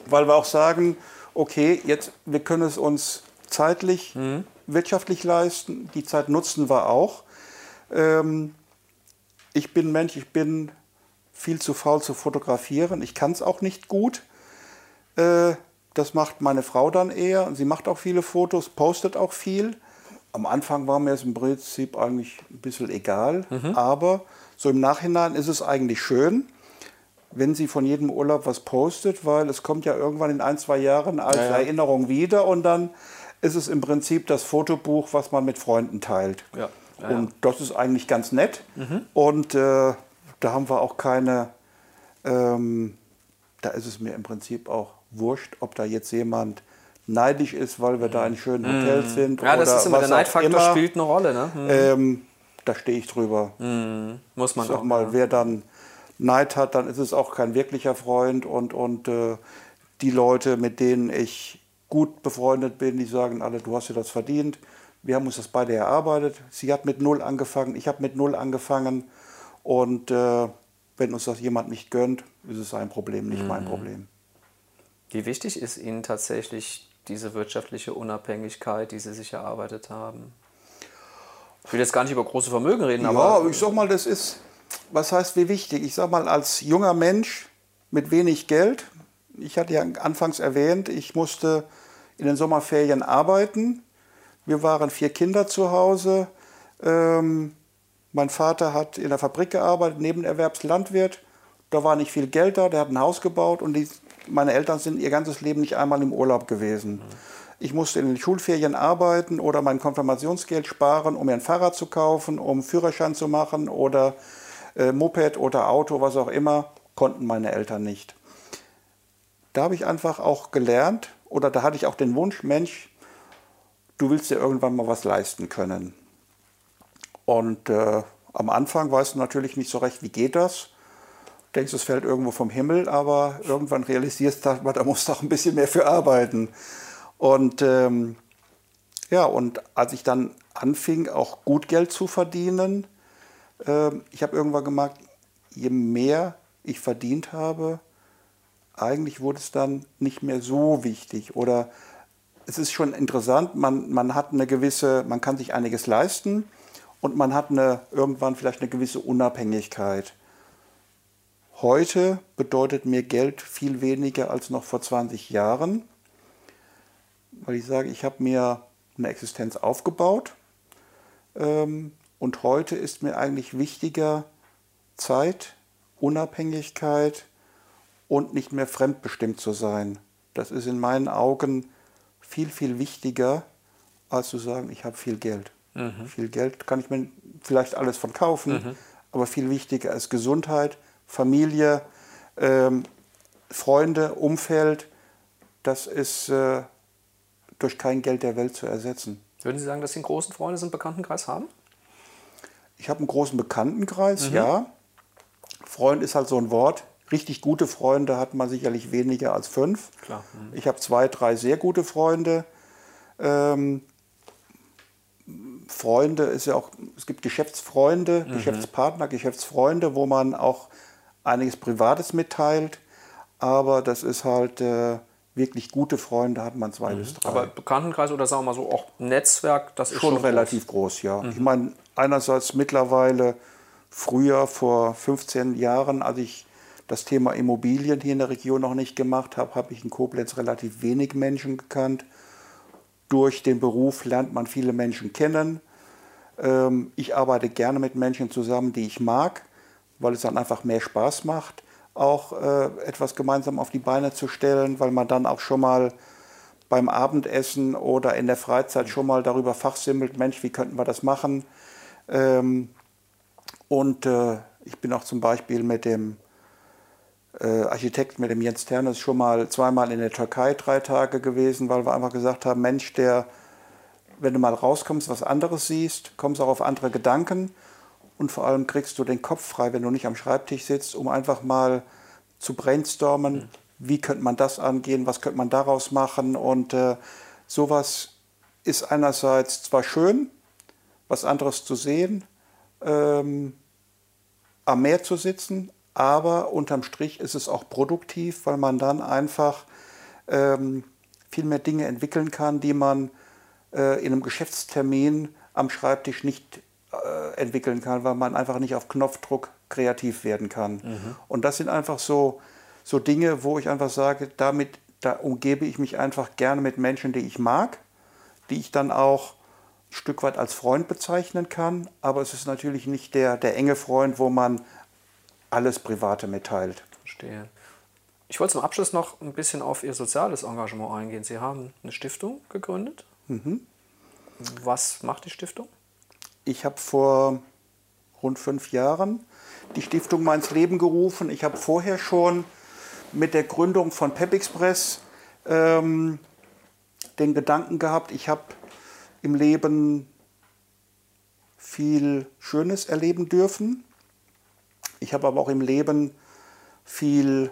weil wir auch sagen, okay, jetzt, wir können es uns zeitlich, mhm. wirtschaftlich leisten. Die Zeit nutzen wir auch. Ähm, ich bin Mensch, ich bin viel zu faul zu fotografieren. Ich kann es auch nicht gut. Äh, das macht meine Frau dann eher. Sie macht auch viele Fotos, postet auch viel. Am Anfang war mir es im Prinzip eigentlich ein bisschen egal. Mhm. Aber so im Nachhinein ist es eigentlich schön, wenn sie von jedem Urlaub was postet, weil es kommt ja irgendwann in ein, zwei Jahren als ja, ja. Erinnerung wieder und dann ist es im Prinzip das Fotobuch, was man mit Freunden teilt. Ja. Und das ist eigentlich ganz nett. Mhm. Und äh, da haben wir auch keine, ähm, da ist es mir im Prinzip auch wurscht, ob da jetzt jemand neidisch ist, weil wir da in schönen Hotels mhm. sind. Ja, das ist immer der Neidfaktor spielt eine Rolle. Ne? Mhm. Ähm, da stehe ich drüber. Mhm. Muss man ich sag auch. mal, ja. wer dann Neid hat, dann ist es auch kein wirklicher Freund und, und äh, die Leute, mit denen ich gut befreundet bin, die sagen alle, du hast dir das verdient. Wir haben uns das beide erarbeitet. Sie hat mit Null angefangen, ich habe mit Null angefangen. Und äh, wenn uns das jemand nicht gönnt, ist es sein Problem, nicht mhm. mein Problem. Wie wichtig ist Ihnen tatsächlich diese wirtschaftliche Unabhängigkeit, die Sie sich erarbeitet haben? Ich will jetzt gar nicht über große Vermögen reden, ja, aber. Ja, ich sag mal, das ist, was heißt wie wichtig? Ich sag mal, als junger Mensch mit wenig Geld, ich hatte ja anfangs erwähnt, ich musste in den Sommerferien arbeiten. Wir waren vier Kinder zu Hause. Ähm, mein Vater hat in der Fabrik gearbeitet, Nebenerwerbslandwirt. Da war nicht viel Geld da, der hat ein Haus gebaut und die, meine Eltern sind ihr ganzes Leben nicht einmal im Urlaub gewesen. Ich musste in den Schulferien arbeiten oder mein Konfirmationsgeld sparen, um mir ein Fahrrad zu kaufen, um Führerschein zu machen oder äh, Moped oder Auto, was auch immer, konnten meine Eltern nicht. Da habe ich einfach auch gelernt oder da hatte ich auch den Wunsch, Mensch, du willst dir irgendwann mal was leisten können. Und äh, am Anfang weißt du natürlich nicht so recht, wie geht das. Denkst, es fällt irgendwo vom Himmel, aber irgendwann realisierst du, da musst du auch ein bisschen mehr für arbeiten. Und ähm, ja, und als ich dann anfing, auch gut Geld zu verdienen, äh, ich habe irgendwann gemerkt, je mehr ich verdient habe, eigentlich wurde es dann nicht mehr so wichtig. Oder es ist schon interessant, man, man hat eine gewisse, man kann sich einiges leisten und man hat eine, irgendwann vielleicht eine gewisse Unabhängigkeit. Heute bedeutet mir Geld viel weniger als noch vor 20 Jahren, weil ich sage, ich habe mir eine Existenz aufgebaut ähm, und heute ist mir eigentlich wichtiger Zeit, Unabhängigkeit und nicht mehr fremdbestimmt zu sein. Das ist in meinen Augen viel, viel wichtiger, als zu sagen, ich habe viel Geld. Mhm. Viel Geld kann ich mir vielleicht alles von kaufen, mhm. aber viel wichtiger ist Gesundheit, Familie, ähm, Freunde, Umfeld. Das ist äh, durch kein Geld der Welt zu ersetzen. Würden Sie sagen, dass Sie einen großen Freundes- und Bekanntenkreis haben? Ich habe einen großen Bekanntenkreis, mhm. ja. Freund ist halt so ein Wort. Richtig gute Freunde hat man sicherlich weniger als fünf. Klar. Mhm. Ich habe zwei, drei sehr gute Freunde. Ähm, Freunde ist ja auch, es gibt Geschäftsfreunde, mhm. Geschäftspartner, Geschäftsfreunde, wo man auch einiges Privates mitteilt. Aber das ist halt äh, wirklich gute Freunde, hat man zwei mhm. bis drei. Aber Bekanntenkreis oder sagen wir mal so auch Netzwerk, das ist schon, schon relativ groß, groß ja. Mhm. Ich meine, einerseits mittlerweile früher, vor 15 Jahren, als ich das Thema Immobilien hier in der Region noch nicht gemacht habe, habe ich in Koblenz relativ wenig Menschen gekannt. Durch den Beruf lernt man viele Menschen kennen. Ähm, ich arbeite gerne mit Menschen zusammen, die ich mag, weil es dann einfach mehr Spaß macht, auch äh, etwas gemeinsam auf die Beine zu stellen, weil man dann auch schon mal beim Abendessen oder in der Freizeit schon mal darüber fachsimmelt, Mensch, wie könnten wir das machen? Ähm, und äh, ich bin auch zum Beispiel mit dem Architekt, mit dem Jens Ternes, schon mal zweimal in der Türkei drei Tage gewesen, weil wir einfach gesagt haben, Mensch, der, wenn du mal rauskommst, was anderes siehst, kommst auch auf andere Gedanken und vor allem kriegst du den Kopf frei, wenn du nicht am Schreibtisch sitzt, um einfach mal zu brainstormen, mhm. wie könnte man das angehen, was könnte man daraus machen und äh, sowas ist einerseits zwar schön, was anderes zu sehen, ähm, am Meer zu sitzen, aber unterm Strich ist es auch produktiv, weil man dann einfach ähm, viel mehr Dinge entwickeln kann, die man äh, in einem Geschäftstermin am Schreibtisch nicht äh, entwickeln kann, weil man einfach nicht auf Knopfdruck kreativ werden kann. Mhm. Und das sind einfach so, so Dinge, wo ich einfach sage, damit da umgebe ich mich einfach gerne mit Menschen, die ich mag, die ich dann auch ein Stück weit als Freund bezeichnen kann. Aber es ist natürlich nicht der, der enge Freund, wo man alles Private mitteilt. Verstehe. Ich wollte zum Abschluss noch ein bisschen auf Ihr soziales Engagement eingehen. Sie haben eine Stiftung gegründet. Mhm. Was macht die Stiftung? Ich habe vor rund fünf Jahren die Stiftung mal ins Leben gerufen. Ich habe vorher schon mit der Gründung von Pep Express ähm, den Gedanken gehabt, ich habe im Leben viel Schönes erleben dürfen. Ich habe aber auch im Leben viel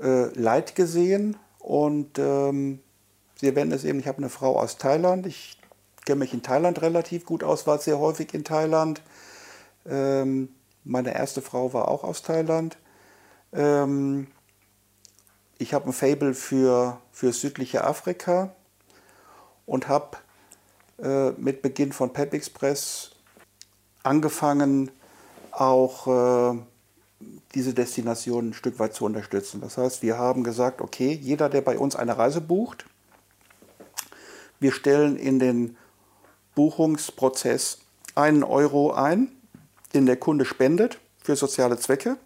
äh, Leid gesehen und ähm, Sie erwähnen es eben, ich habe eine Frau aus Thailand. Ich kenne mich in Thailand relativ gut aus, war sehr häufig in Thailand. Ähm, meine erste Frau war auch aus Thailand. Ähm, ich habe ein Fable für, für südliche Afrika und habe äh, mit Beginn von Pep Express angefangen, auch äh, diese Destination ein Stück weit zu unterstützen. Das heißt, wir haben gesagt, okay, jeder, der bei uns eine Reise bucht, wir stellen in den Buchungsprozess einen Euro ein, den der Kunde spendet für soziale Zwecke.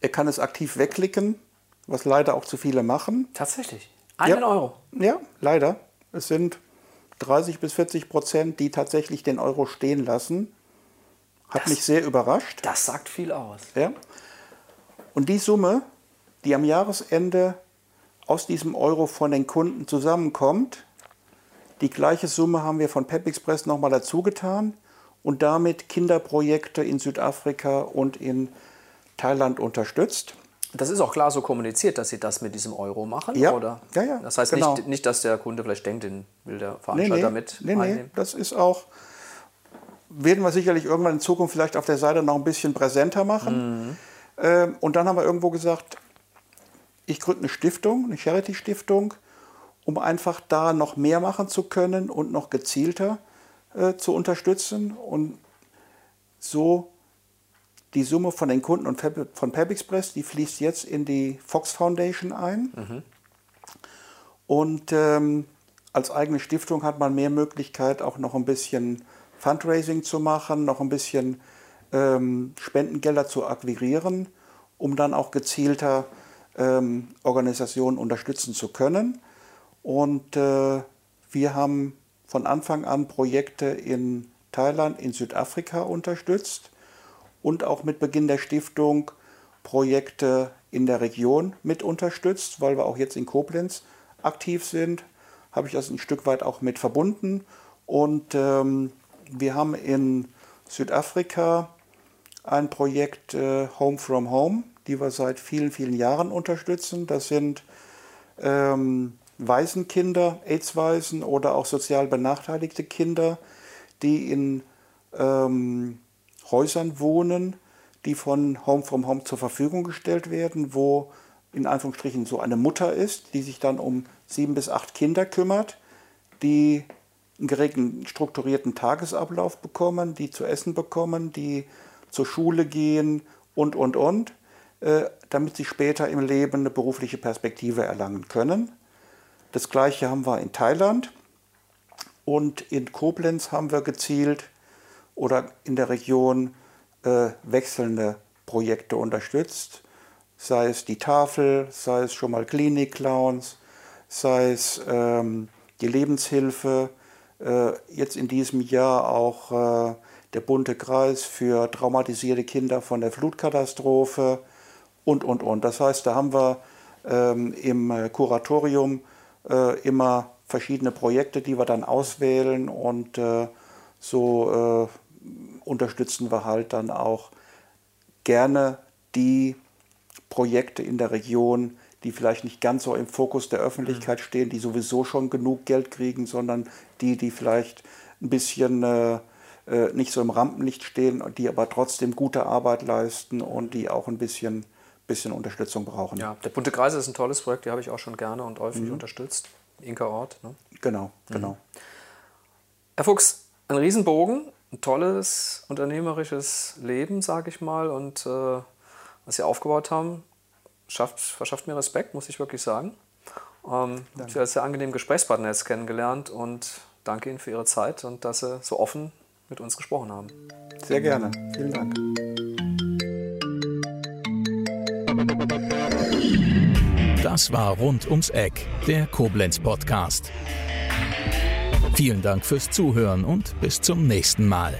Er kann es aktiv wegklicken, was leider auch zu viele machen. Tatsächlich? Einen ja. Euro? Ja, leider. Es sind 30 bis 40 Prozent, die tatsächlich den Euro stehen lassen. Hat das, mich sehr überrascht. Das sagt viel aus. Ja. Und die Summe, die am Jahresende aus diesem Euro von den Kunden zusammenkommt, die gleiche Summe haben wir von Pep Express nochmal dazu getan und damit Kinderprojekte in Südafrika und in Thailand unterstützt. Das ist auch klar so kommuniziert, dass Sie das mit diesem Euro machen, ja. oder? Ja, ja. Das heißt genau. nicht, nicht, dass der Kunde vielleicht denkt, den will der Veranstalter nee, nee. mit nee, einnehmen. Nee, das ist auch werden wir sicherlich irgendwann in Zukunft vielleicht auf der Seite noch ein bisschen präsenter machen. Mhm. Ähm, und dann haben wir irgendwo gesagt, ich gründe eine Stiftung, eine Charity-Stiftung, um einfach da noch mehr machen zu können und noch gezielter äh, zu unterstützen und so die Summe von den Kunden und von Pep Express, die fließt jetzt in die Fox Foundation ein. Mhm. Und ähm, als eigene Stiftung hat man mehr Möglichkeit, auch noch ein bisschen Fundraising zu machen, noch ein bisschen ähm, Spendengelder zu akquirieren, um dann auch gezielter ähm, Organisationen unterstützen zu können. Und äh, wir haben von Anfang an Projekte in Thailand, in Südafrika unterstützt und auch mit Beginn der Stiftung Projekte in der Region mit unterstützt, weil wir auch jetzt in Koblenz aktiv sind, habe ich das ein Stück weit auch mit verbunden. Und ähm, wir haben in Südafrika ein Projekt äh, Home from Home, die wir seit vielen, vielen Jahren unterstützen. Das sind ähm, Waisenkinder, AIDS-Waisen oder auch sozial benachteiligte Kinder, die in ähm, Häusern wohnen, die von Home from Home zur Verfügung gestellt werden, wo in Anführungsstrichen so eine Mutter ist, die sich dann um sieben bis acht Kinder kümmert, die einen geregelten, strukturierten Tagesablauf bekommen, die zu essen bekommen, die zur Schule gehen und, und, und, äh, damit sie später im Leben eine berufliche Perspektive erlangen können. Das gleiche haben wir in Thailand und in Koblenz haben wir gezielt oder in der Region äh, wechselnde Projekte unterstützt, sei es die Tafel, sei es schon mal Klinik-Clowns, sei es ähm, die Lebenshilfe, jetzt in diesem Jahr auch äh, der bunte Kreis für traumatisierte Kinder von der Flutkatastrophe und, und, und. Das heißt, da haben wir ähm, im äh, Kuratorium äh, immer verschiedene Projekte, die wir dann auswählen und äh, so äh, unterstützen wir halt dann auch gerne die Projekte in der Region, die vielleicht nicht ganz so im Fokus der Öffentlichkeit mhm. stehen, die sowieso schon genug Geld kriegen, sondern die, die vielleicht ein bisschen äh, äh, nicht so im Rampenlicht stehen, die aber trotzdem gute Arbeit leisten und die auch ein bisschen, bisschen Unterstützung brauchen. Ja, der Bunte Kreis ist ein tolles Projekt, die habe ich auch schon gerne und häufig mhm. unterstützt. Inka Ort. Ne? Genau, mhm. genau. Herr Fuchs, ein Riesenbogen, ein tolles unternehmerisches Leben, sage ich mal, und äh, was Sie aufgebaut haben, schafft, verschafft mir Respekt, muss ich wirklich sagen. Ähm, ich habe Sie als sehr angenehmen Gesprächspartner jetzt kennengelernt und danke Ihnen für Ihre Zeit und dass Sie so offen mit uns gesprochen haben. Sehr gerne. Vielen Dank. Das war Rund ums Eck, der Koblenz Podcast. Vielen Dank fürs Zuhören und bis zum nächsten Mal.